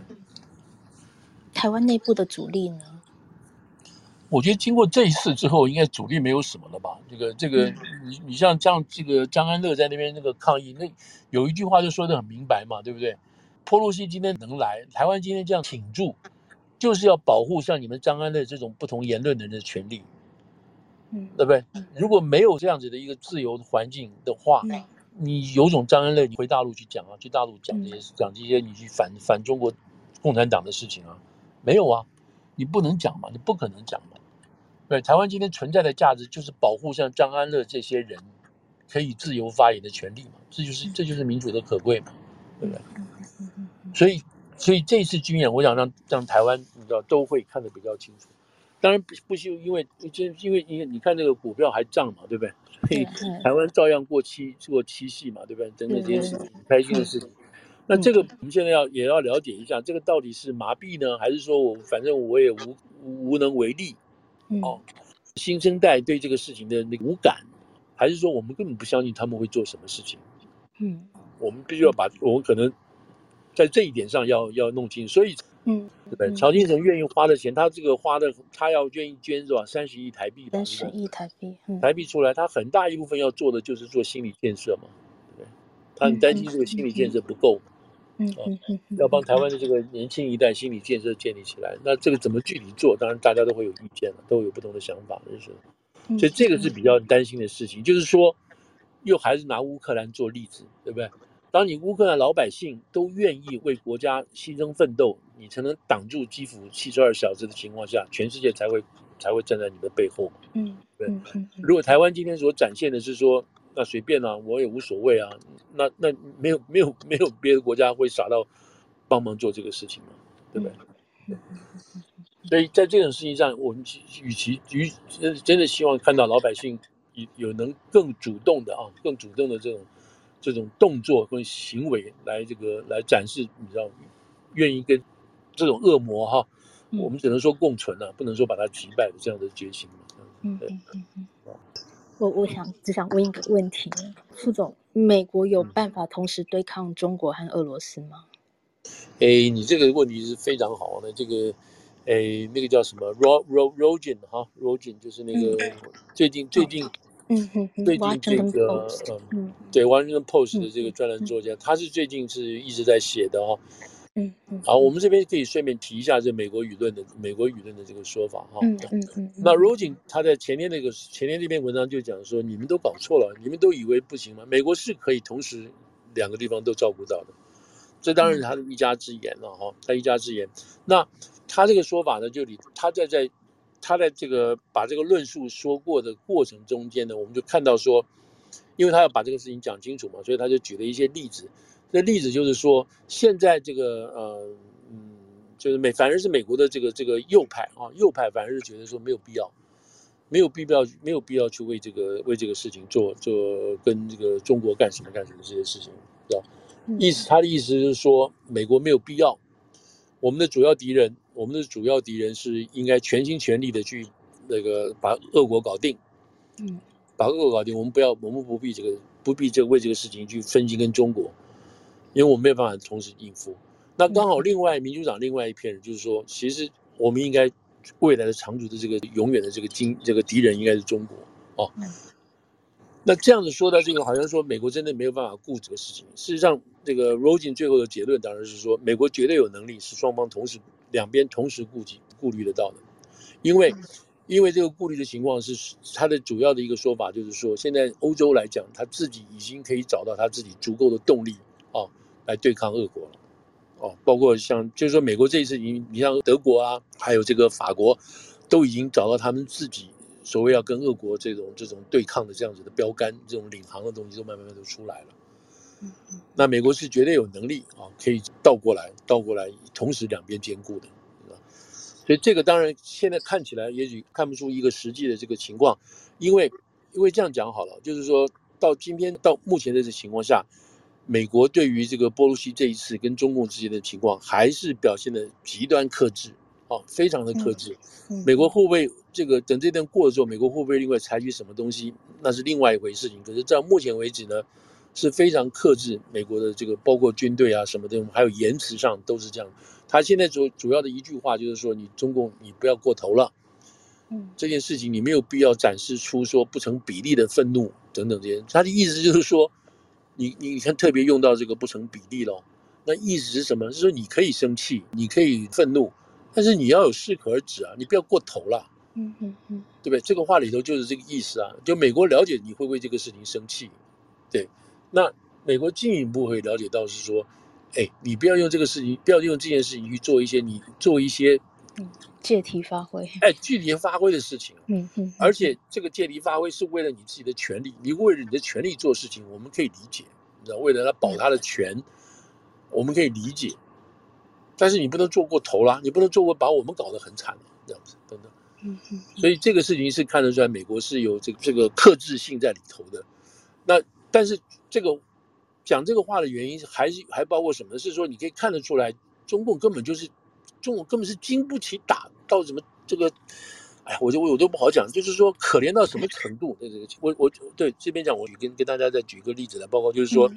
Speaker 2: 台湾内部的阻力呢？
Speaker 3: 我觉得经过这一次之后，应该阻力没有什么了吧？这个这个，你你像这样，这个张安乐在那边那个抗议，那有一句话就说的很明白嘛，对不对？波洛西今天能来，台湾今天这样挺住，就是要保护像你们张安乐这种不同言论的人的权利，嗯，对不对？如果没有这样子的一个自由环境的话。嗯你有种张安乐，你回大陆去讲啊，去大陆讲这些，讲这些你去反反中国共产党的事情啊，没有啊，你不能讲嘛，你不可能讲嘛。对，台湾今天存在的价值就是保护像张安乐这些人可以自由发言的权利嘛，这就是这就是民主的可贵嘛，对不对？所以所以这次军演，我想让让台湾你知道都会看得比较清楚。当然不不是因为因因为因为你看那个股票还涨嘛，对不对？所以台湾照样过七过七夕嘛，对不对？等等这些事情，开心的事情。那这个我们现在要也要了解一下，这个到底是麻痹呢，还是说我反正我也无无能为力？哦，新生代对这个事情的那个无感，还是说我们根本不相信他们会做什么事情？嗯，我们必须要把我们可能在这一点上要要弄清，所以。嗯，对不对？曹金城愿意花的钱，他这个花的，他要愿意捐是吧？三十亿台币，
Speaker 2: 三十亿台币，嗯、
Speaker 3: 台币出来，他很大一部分要做的就是做心理建设嘛，对不对？他很担心这个心理建设不够，嗯嗯嗯，要帮台湾的这个年轻一代心理建设建立起来。那这个怎么具体做？当然大家都会有意见了，都有不同的想法，就是，所以这个是比较担心的事情，就是说，又还是拿乌克兰做例子，对不对？当你乌克兰老百姓都愿意为国家牺牲奋斗，你才能挡住基辅七十二小时的情况下，全世界才会才会站在你的背后。嗯，对。如果台湾今天所展现的是说，那随便啊，我也无所谓啊，那那没有没有没有别的国家会傻到帮忙做这个事情嘛，对不对？嗯、所以在这种事情上，我们与其与真的希望看到老百姓有有能更主动的啊，更主动的这种。这种动作跟行为来这个来展示，你知道，愿意跟这种恶魔哈，嗯、我们只能说共存了、啊，不能说把它击败的这样的决心。
Speaker 2: 嗯嗯嗯嗯。我我想只想问一个问题，副总，美国有办法同时对抗中国和俄罗斯吗？
Speaker 3: 哎、嗯，你这个问题是非常好的，这个，哎，那个叫什么？Ro Ro Rogin 哈，Rogin 就是那个最近、嗯、最近。
Speaker 2: 嗯哼，
Speaker 3: 最近这个嗯，对《Washington Post》的这个专栏作家，他是最近是一直在写的哦。嗯嗯。好，我们这边可以顺便提一下这美国舆论的美国舆论的这个说法哈。嗯嗯嗯。那 Rogan 他在前天那个前天那篇文章就讲说，你们都搞错了，你们都以为不行吗？美国是可以同时两个地方都照顾到的，这当然是他的一家之言了哈，他一家之言。那他这个说法呢，就你他在在。他在这个把这个论述说过的过程中间呢，我们就看到说，因为他要把这个事情讲清楚嘛，所以他就举了一些例子。那例子就是说，现在这个呃嗯，就是美反而是美国的这个这个右派啊，右派反而是觉得说没有必要，没有必要，没有必要去为这个为这个事情做做跟这个中国干什么干什么这些事情，知道？意思他的意思就是说，美国没有必要，我们的主要敌人。我们的主要敌人是应该全心全力的去那个把俄国搞定，嗯，把俄国搞定。我们不要，我们不必这个，不必这个为这个事情去分析跟中国，因为我们没有办法同时应付。那刚好，另外民主党另外一片人就是说，其实我们应该未来的长足的这个永远的这个经这个敌人应该是中国哦。那这样子说到这个，好像说美国真的没有办法顾这个事情。事实上，这个 Rogin 最后的结论当然是说，美国绝对有能力是双方同时。两边同时顾及顾虑得到的，因为因为这个顾虑的情况是他的主要的一个说法，就是说现在欧洲来讲，他自己已经可以找到他自己足够的动力啊，来对抗俄国了，哦，包括像就是说美国这一次，你你像德国啊，还有这个法国，都已经找到他们自己所谓要跟俄国这种这种对抗的这样子的标杆，这种领航的东西都慢慢慢都出来了。那美国是绝对有能力啊，可以倒过来，倒过来，同时两边兼顾的，所以这个当然现在看起来也许看不出一个实际的这个情况，因为因为这样讲好了，就是说到今天到目前的这情况下，美国对于这个波洛西这一次跟中共之间的情况，还是表现的极端克制啊，非常的克制。美国会不会这个等这段过了之后，美国会不会另外采取什么东西，那是另外一回事情。可是到目前为止呢，是非常克制美国的这个，包括军队啊什么的，还有言辞上都是这样。他现在主主要的一句话就是说，你中共你不要过头了，嗯，这件事情你没有必要展示出说不成比例的愤怒等等这些。他的意思就是说，你你看特别用到这个不成比例了，那意思是什么？是说你可以生气，你可以愤怒，但是你要有适可而止啊，你不要过头了，嗯嗯嗯，对不对？这个话里头就是这个意思啊。就美国了解你会为这个事情生气，对。那美国进一步会了解到是说，哎，你不要用这个事情，不要用这件事情去做一些你做一些，
Speaker 2: 嗯，借题发挥，
Speaker 3: 哎，借题发挥的事情，嗯嗯，而且这个借题发挥是为了你自己的权利，你为了你的权利做事情，我们可以理解，你知道，为了他保他的权，嗯、我们可以理解，但是你不能做过头啦，你不能做过把我们搞得很惨这样子等等，
Speaker 2: 嗯嗯，
Speaker 3: 所以这个事情是看得出来，美国是有这个这个克制性在里头的。那但是这个讲这个话的原因还是还包括什么？是说你可以看得出来，中共根本就是中共根本是经不起打到什么这个。哎，我就我我都不好讲，就是说可怜到什么程度？对对，我我对这边讲，我跟跟大家再举一个例子来报告，就是说，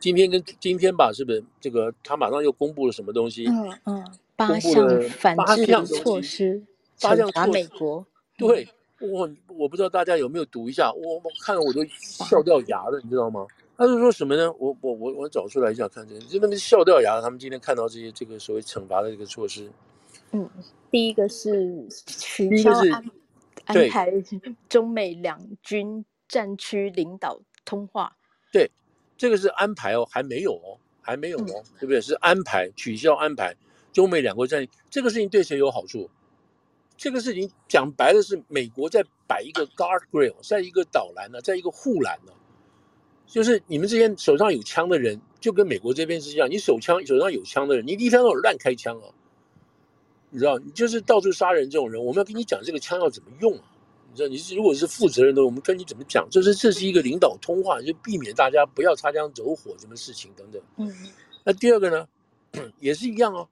Speaker 3: 今天跟今天吧，是不是这个他马上又公布了什么东西？
Speaker 2: 嗯嗯，八项反制措施，
Speaker 3: 八项
Speaker 2: 打美国。
Speaker 3: 对，我我不知道大家有没有读一下，我我看了我都笑掉牙了，你知道吗？他是说什么呢？我我我我找出来一下看，这就那么笑掉牙。他们今天看到这些这个所谓惩罚的这个措施。
Speaker 2: 嗯，第一个是取消安安排 中美两军战区领导通话。
Speaker 3: 对，这个是安排哦，还没有哦，还没有哦，嗯、对不对？是安排取消安排中美两国战，这个事情对谁有好处？这个事情讲白了是美国在摆一个 guardrail，在一个导栏呢，在一个护栏呢，就是你们这些手上有枪的人，就跟美国这边是一样，你手枪手上有枪的人，你一天到晚乱开枪啊。你知道，你就是到处杀人这种人，我们要跟你讲这个枪要怎么用啊？你知道，你是如果是负责任的，我们跟你怎么讲？就是这是一个领导通话，就避免大家不要擦枪走火什么事情等等。嗯，那第二个呢，也是一样哦。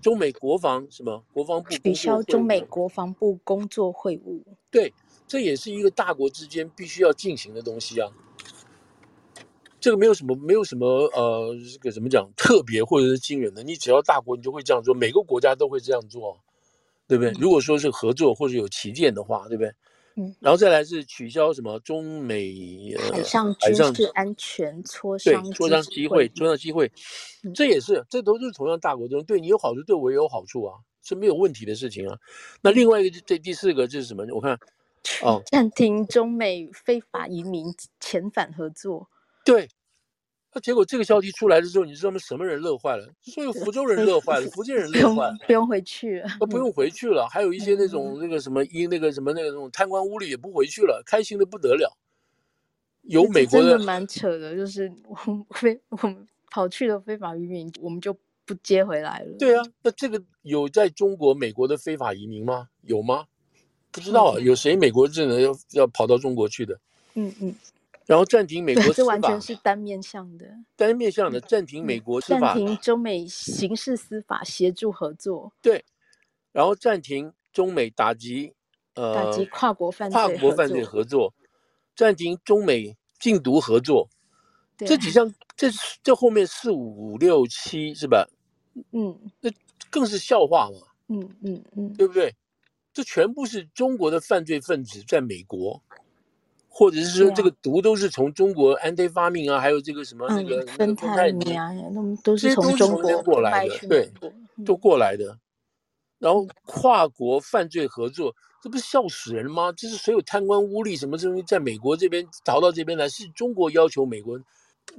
Speaker 3: 中美国防什么国防部
Speaker 2: 取消中美国防部工作会晤，
Speaker 3: 对，这也是一个大国之间必须要进行的东西啊。这个没有什么，没有什么，呃，这个怎么讲特别或者是惊人的？你只要大国，你就会这样做，每个国家都会这样做，对不对？嗯、如果说是合作或者有旗舰的话，对不对？嗯。然后再来是取消什么中美、呃、
Speaker 2: 海上军事安全磋商
Speaker 3: 对磋商机会，磋商机会，这也是，这都是同样大国中对你有好处，对我也有好处啊，是没有问题的事情啊。那另外一个，这第四个就是什么？我看，
Speaker 2: 哦，暂停中美非法移民遣返合作。
Speaker 3: 对，那结果这个消息出来的时候，你知道吗？什么人乐坏了？所有福州人乐坏了，福建人乐坏了，
Speaker 2: 不用回去了，
Speaker 3: 不用回去了。还有一些那种那个什么因那个什么那个那种贪官污吏也不回去了，开心的不得了。有美国的
Speaker 2: 真的蛮扯的，就是我们非我们跑去的非法移民，我们就不接回来了。
Speaker 3: 对啊，那这个有在中国美国的非法移民吗？有吗？不知道啊，有谁美国人要要跑到中国去的？嗯嗯。然后暂停美国司法，
Speaker 2: 这完全是单面向的。
Speaker 3: 单面向的暂停美国司法，
Speaker 2: 暂停中美刑事司法协助合作。
Speaker 3: 对，然后暂停中美打击呃
Speaker 2: 打击跨国犯罪
Speaker 3: 跨国犯罪合作，暂停中美禁毒合作。对这几项，这这后面四五六七是吧？嗯，那更是笑话嘛。嗯，嗯嗯对不对？这全部是中国的犯罪分子在美国。或者是说，这个毒都是从中国安非他命啊，还有这个什么那个
Speaker 2: 芬太尼啊，都是从中国
Speaker 3: 过来的，对，都过来的。然后跨国犯罪合作，这不是笑死人吗？这是所有贪官污吏什么东西在美国这边逃到这边来，是中国要求美国，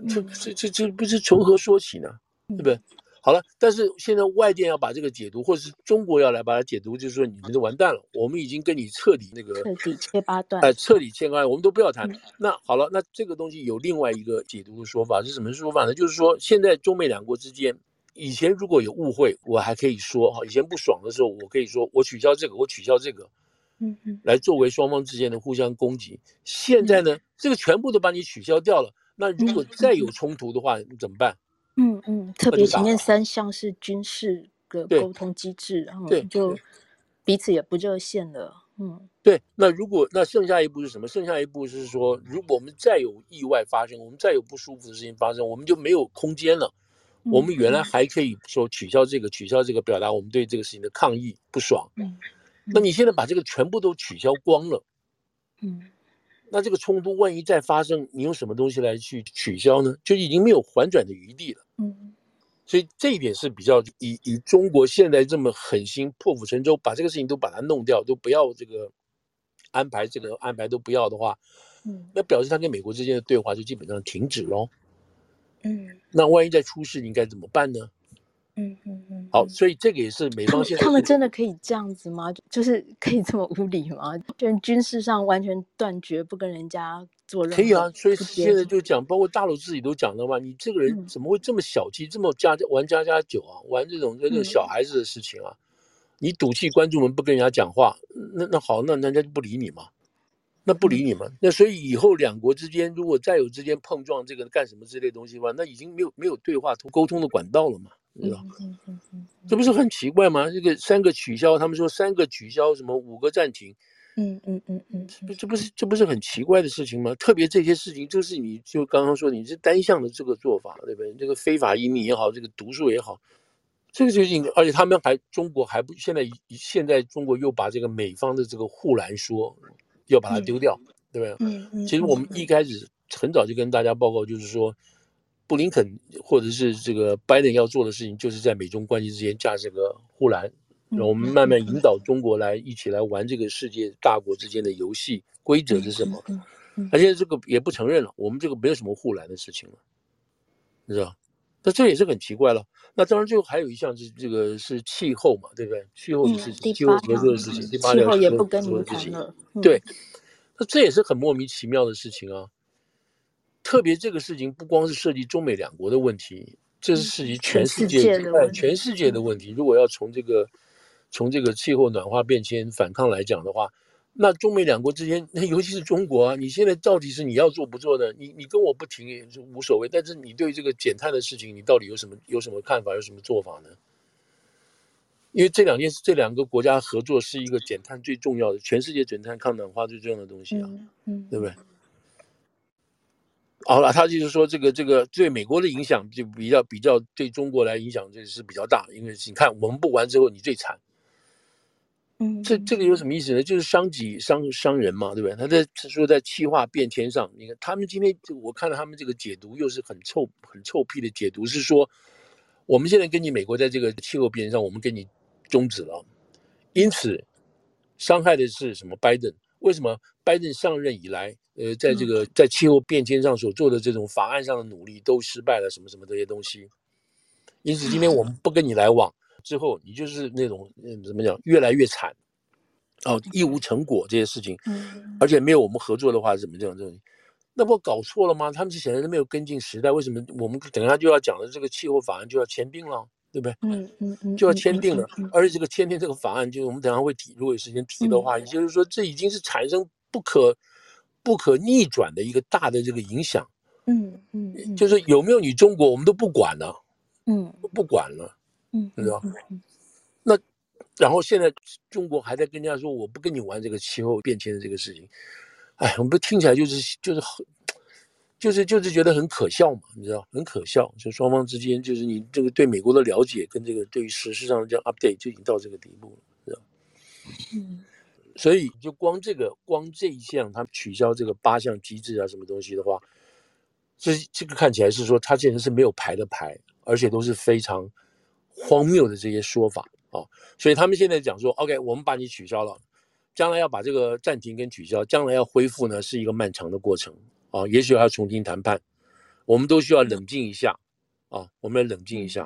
Speaker 3: 这这这这不是从何说起呢？对不对？好了，但是现在外电要把这个解读，或者是中国要来把它解读，就是说你们都完蛋了，我们已经跟你彻底那个
Speaker 2: 彻底切八段，
Speaker 3: 哎，彻底切开，我们都不要谈。嗯、那好了，那这个东西有另外一个解读的说法是什么说法呢？就是说现在中美两国之间，以前如果有误会，我还可以说哈，以前不爽的时候，我可以说我取消这个，我取消这个，嗯嗯，来作为双方之间的互相攻击。现在呢，嗯、这个全部都把你取消掉了，那如果再有冲突的话，你怎么办？
Speaker 2: 嗯嗯，特别前面三项是军事的沟通机制，然后就彼此也不热线了。嗯，
Speaker 3: 对。那如果那剩下一步是什么？剩下一步是说，如果我们再有意外发生，我们再有不舒服的事情发生，我们就没有空间了。我们原来还可以说取消这个，取消这个，表达我们对这个事情的抗议不爽。嗯，那你现在把这个全部都取消光了。嗯。那这个冲突万一再发生，你用什么东西来去取消呢？就已经没有缓转的余地了。嗯，所以这一点是比较以以中国现在这么狠心破釜沉舟，把这个事情都把它弄掉，都不要这个安排，这个安排都不要的话，嗯，那表示他跟美国之间的对话就基本上停止喽。嗯，那万一再出事，你应该怎么办呢？嗯嗯嗯，好，所以这个也是美方现在
Speaker 2: 他们真的可以这样子吗？就是可以这么无理吗？就军事上完全断绝，不跟人家做任何。
Speaker 3: 可以啊，所以现在就讲，包括大陆自己都讲了嘛，你这个人怎么会这么小气，嗯、这么家玩家家酒啊，玩这种这种小孩子的事情啊？你赌气关住门不跟人家讲话，那那好，那人家就不理你嘛，那不理你嘛。那所以以后两国之间如果再有之间碰撞，这个干什么之类的东西的话，那已经没有没有对话沟通的管道了嘛，知道？这不是很奇怪吗？这个三个取消，他们说三个取消，什么五个暂停。
Speaker 2: 嗯嗯嗯嗯，
Speaker 3: 这不这不是这不是很奇怪的事情吗？特别这些事情，就是你就刚刚说你是单向的这个做法，对不对？这个非法移民也好，这个毒素也好，这个就应该，而且他们还中国还不现在现在中国又把这个美方的这个护栏说要把它丢掉，嗯、对不对？嗯嗯。其实我们一开始很早就跟大家报告，就是说布林肯或者是这个拜登要做的事情，就是在美中关系之间架这个护栏。然后我们慢慢引导中国来一起来玩这个世界大国之间的游戏规则是什么？而且这个也不承认了，我们这个没有什么护栏的事情了，你知道？那这也是很奇怪了。那当然，最后还有一项是这个是气候嘛，对不对？气候的事情，气候合作的事情，第八条
Speaker 2: 也不跟你们谈了。
Speaker 3: 对，那这也是很莫名其妙的事情啊。特别这个事情不光是涉及中美两国的问题，这是涉及全世界的全世界的问题。如果要从这个从这个气候暖化变迁反抗来讲的话，那中美两国之间，那尤其是中国啊，你现在到底是你要做不做的？你你跟我不停无所谓，但是你对这个减碳的事情，你到底有什么有什么看法，有什么做法呢？因为这两件事，这两个国家合作是一个减碳最重要的，全世界减碳抗暖化最重要的东西啊，嗯，嗯对不对？好了，他就是说这个这个对美国的影响就比较比较对中国来影响这是比较大，因为你看我们不玩之后，你最惨。嗯，这这个有什么意思呢？就是伤己伤伤人嘛，对不对？他在他说在气化变天上，你看他们今天我看到他们这个解读又是很臭很臭屁的解读，是说我们现在跟你美国在这个气候变迁上，我们跟你终止了，因此伤害的是什么？拜登为什么拜登上任以来，呃，在这个在气候变迁上所做的这种法案上的努力都失败了，什么什么这些东西，因此今天我们不跟你来往。之后你就是那种嗯，怎么讲，越来越惨，哦，一无成果这些事情，而且没有我们合作的话，怎么这样这种？那不搞错了吗？他们是显然是没有跟进时代，为什么我们等下就要讲的这个气候法案就要签订了，对不对？嗯嗯嗯，就要签订了，而且这个签订这个法案，就是我们等下会提，如果有时间提的话，也就是说这已经是产生不可不可逆转的一个大的这个影响。嗯嗯，就是有没有你中国，我们都不管了，嗯，不管了。嗯，知道那然后现在中国还在跟人家说，我不跟你玩这个气候变迁的这个事情，哎，我们不听起来就是就是很就是就是觉得很可笑嘛，你知道，很可笑。就双方之间，就是你这个对美国的了解跟这个对于实事上的这样 update 就已经到这个地步了，知道？嗯，所以就光这个光这一项，他们取消这个八项机制啊，什么东西的话，这这个看起来是说他现在是没有牌的牌，而且都是非常。荒谬的这些说法啊，所以他们现在讲说，OK，我们把你取消了，将来要把这个暂停跟取消，将来要恢复呢，是一个漫长的过程啊，也许还要重新谈判，我们都需要冷静一下啊，我们要冷静一下，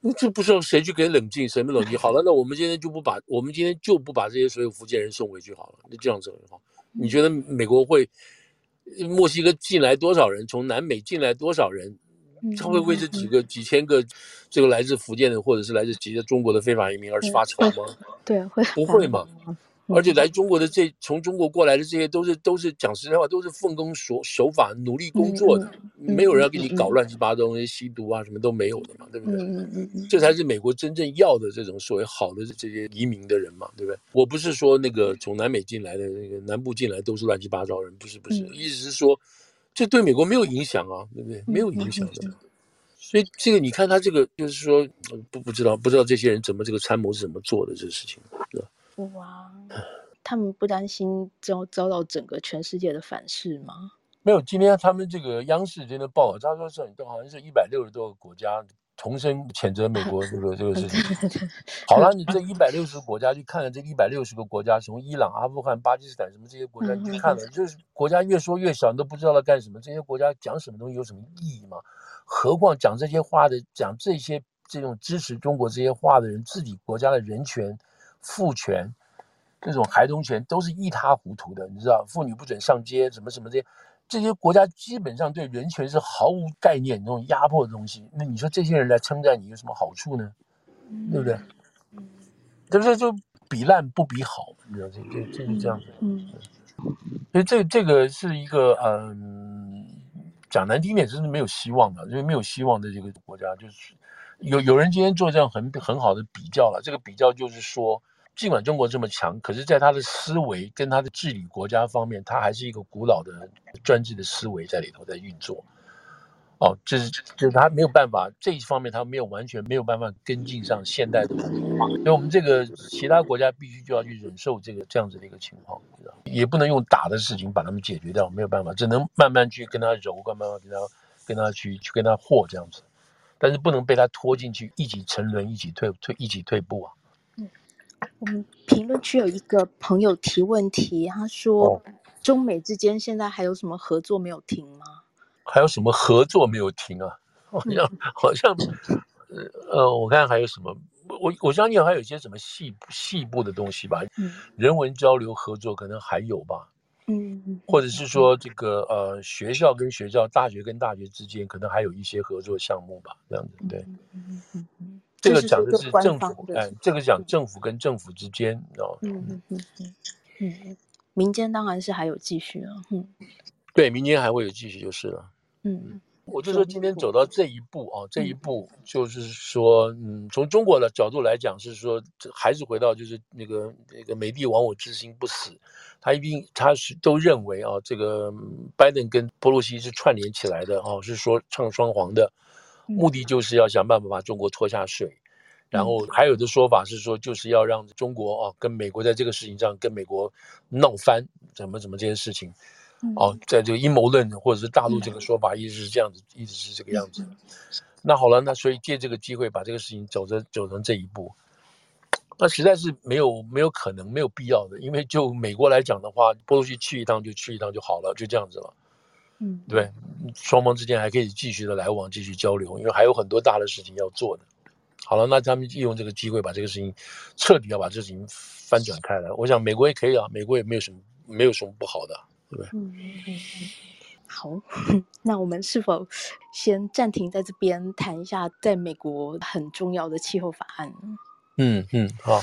Speaker 3: 那这不知道谁去给冷静，谁没冷静？好了，那我们今天就不把，我们今天就不把这些所有福建人送回去好了，那这样子好，你觉得美国会墨西哥进来多少人？从南美进来多少人？他会为这几个几千个这个来自福建的或者是来自几个中国的非法移民而发愁吗？
Speaker 2: 对，会
Speaker 3: 不会嘛？而且来中国的这从中国过来的这些都是都是讲实在话，都是奉公守守法、努力工作的，没有人要给你搞乱七八糟那些吸毒啊什么都没有的嘛，对不对？这才是美国真正要的这种所谓好的这些移民的人嘛，对不对？我不是说那个从南美进来的那个南部进来都是乱七八糟人，不是不是，意思是说。这对美国没有影响啊，对不对？没有影响的。所以这个你看他这个就是说不不知道不知道这些人怎么这个参谋是怎么做的这个事情，是吧？
Speaker 2: 哇，他们不担心遭遭到整个全世界的反噬吗？
Speaker 3: 没有，今天他们这个央视真的报了，他说好像是一百六十多个国家。重申谴责美国这个这个事情。好了，你这一百六十个国家去看了，这一百六十个国家，从伊朗、阿富汗、巴基斯坦什么这些国家，你去看了，就是国家越说越小，你都不知道在干什么。这些国家讲什么东西有什么意义吗？何况讲这些话的，讲这些这种支持中国这些话的人，自己国家的人权、妇权、这种孩童权都是一塌糊涂的，你知道，妇女不准上街，什么什么这些。这些国家基本上对人权是毫无概念，这种压迫的东西。那你说这些人来称赞你有什么好处呢？对不对？对不对就比烂不比好，你知道这这这是这样子。
Speaker 2: 嗯，
Speaker 3: 所以这这个是一个嗯，讲难听点，真是没有希望的，因为没有希望的这个国家，就是有有人今天做这样很很好的比较了。这个比较就是说，尽管中国这么强，可是在他的思维跟他的治理国家方面，他还是一个古老的专制的思维在里头在运作。哦，就是就是他没有办法这一方面，他没有完全没有办法跟进上现代的文化，所以我们这个其他国家必须就要去忍受这个这样子的一个情况，也不能用打的事情把他们解决掉，没有办法，只能慢慢去跟他揉，慢慢跟他跟他去去跟他和这样子，但是不能被他拖进去，一起沉沦，一起退退，一起退步啊。
Speaker 2: 嗯，我们评论区有一个朋友提问题，他说：“哦，中美之间现在还有什么合作没有停吗？”
Speaker 3: 还有什么合作没有停啊？好像好像，呃，我看还有什么，我我相信还有一些什么细细部的东西吧。嗯，人文交流合作可能还有吧。嗯，或者是说这个呃，学校跟学校、大学跟大学之间可能还有一些合作项目吧，这样子对。嗯嗯嗯，这个讲的是政府，哎，这个讲政府跟政府之间，哦。嗯嗯嗯嗯
Speaker 2: 嗯，民间当然是还有继续啊。嗯，
Speaker 3: 对，民间还会有继续就是了。嗯，我就说今天走到这一步啊，这一步就是说，嗯，从中国的角度来讲，是说还是回到就是那个那个美帝亡我之心不死，他一定他是都认为啊，这个拜登跟波洛西是串联起来的啊，是说唱双簧的，目的就是要想办法把中国拖下水，然后还有的说法是说就是要让中国啊跟美国在这个事情上跟美国闹翻，怎么怎么这些事情。哦，在这个阴谋论或者是大陆这个说法，一直是这样子，一直是这个样子。那好了，那所以借这个机会把这个事情走着走成这一步，那实在是没有没有可能，没有必要的。因为就美国来讲的话，波罗西去一趟就去一趟就好了，就这样子了。嗯，对，双方之间还可以继续的来往，继续交流，因为还有很多大的事情要做的。好了，那他们利用这个机会把这个事情彻底要把这事情翻转开来。我想美国也可以啊，美国也没有什么没有什么不好的。对，嗯嗯嗯，
Speaker 2: 好，那我们是否先暂停在这边谈一下在美国很重要的气候法案？
Speaker 3: 嗯嗯，好。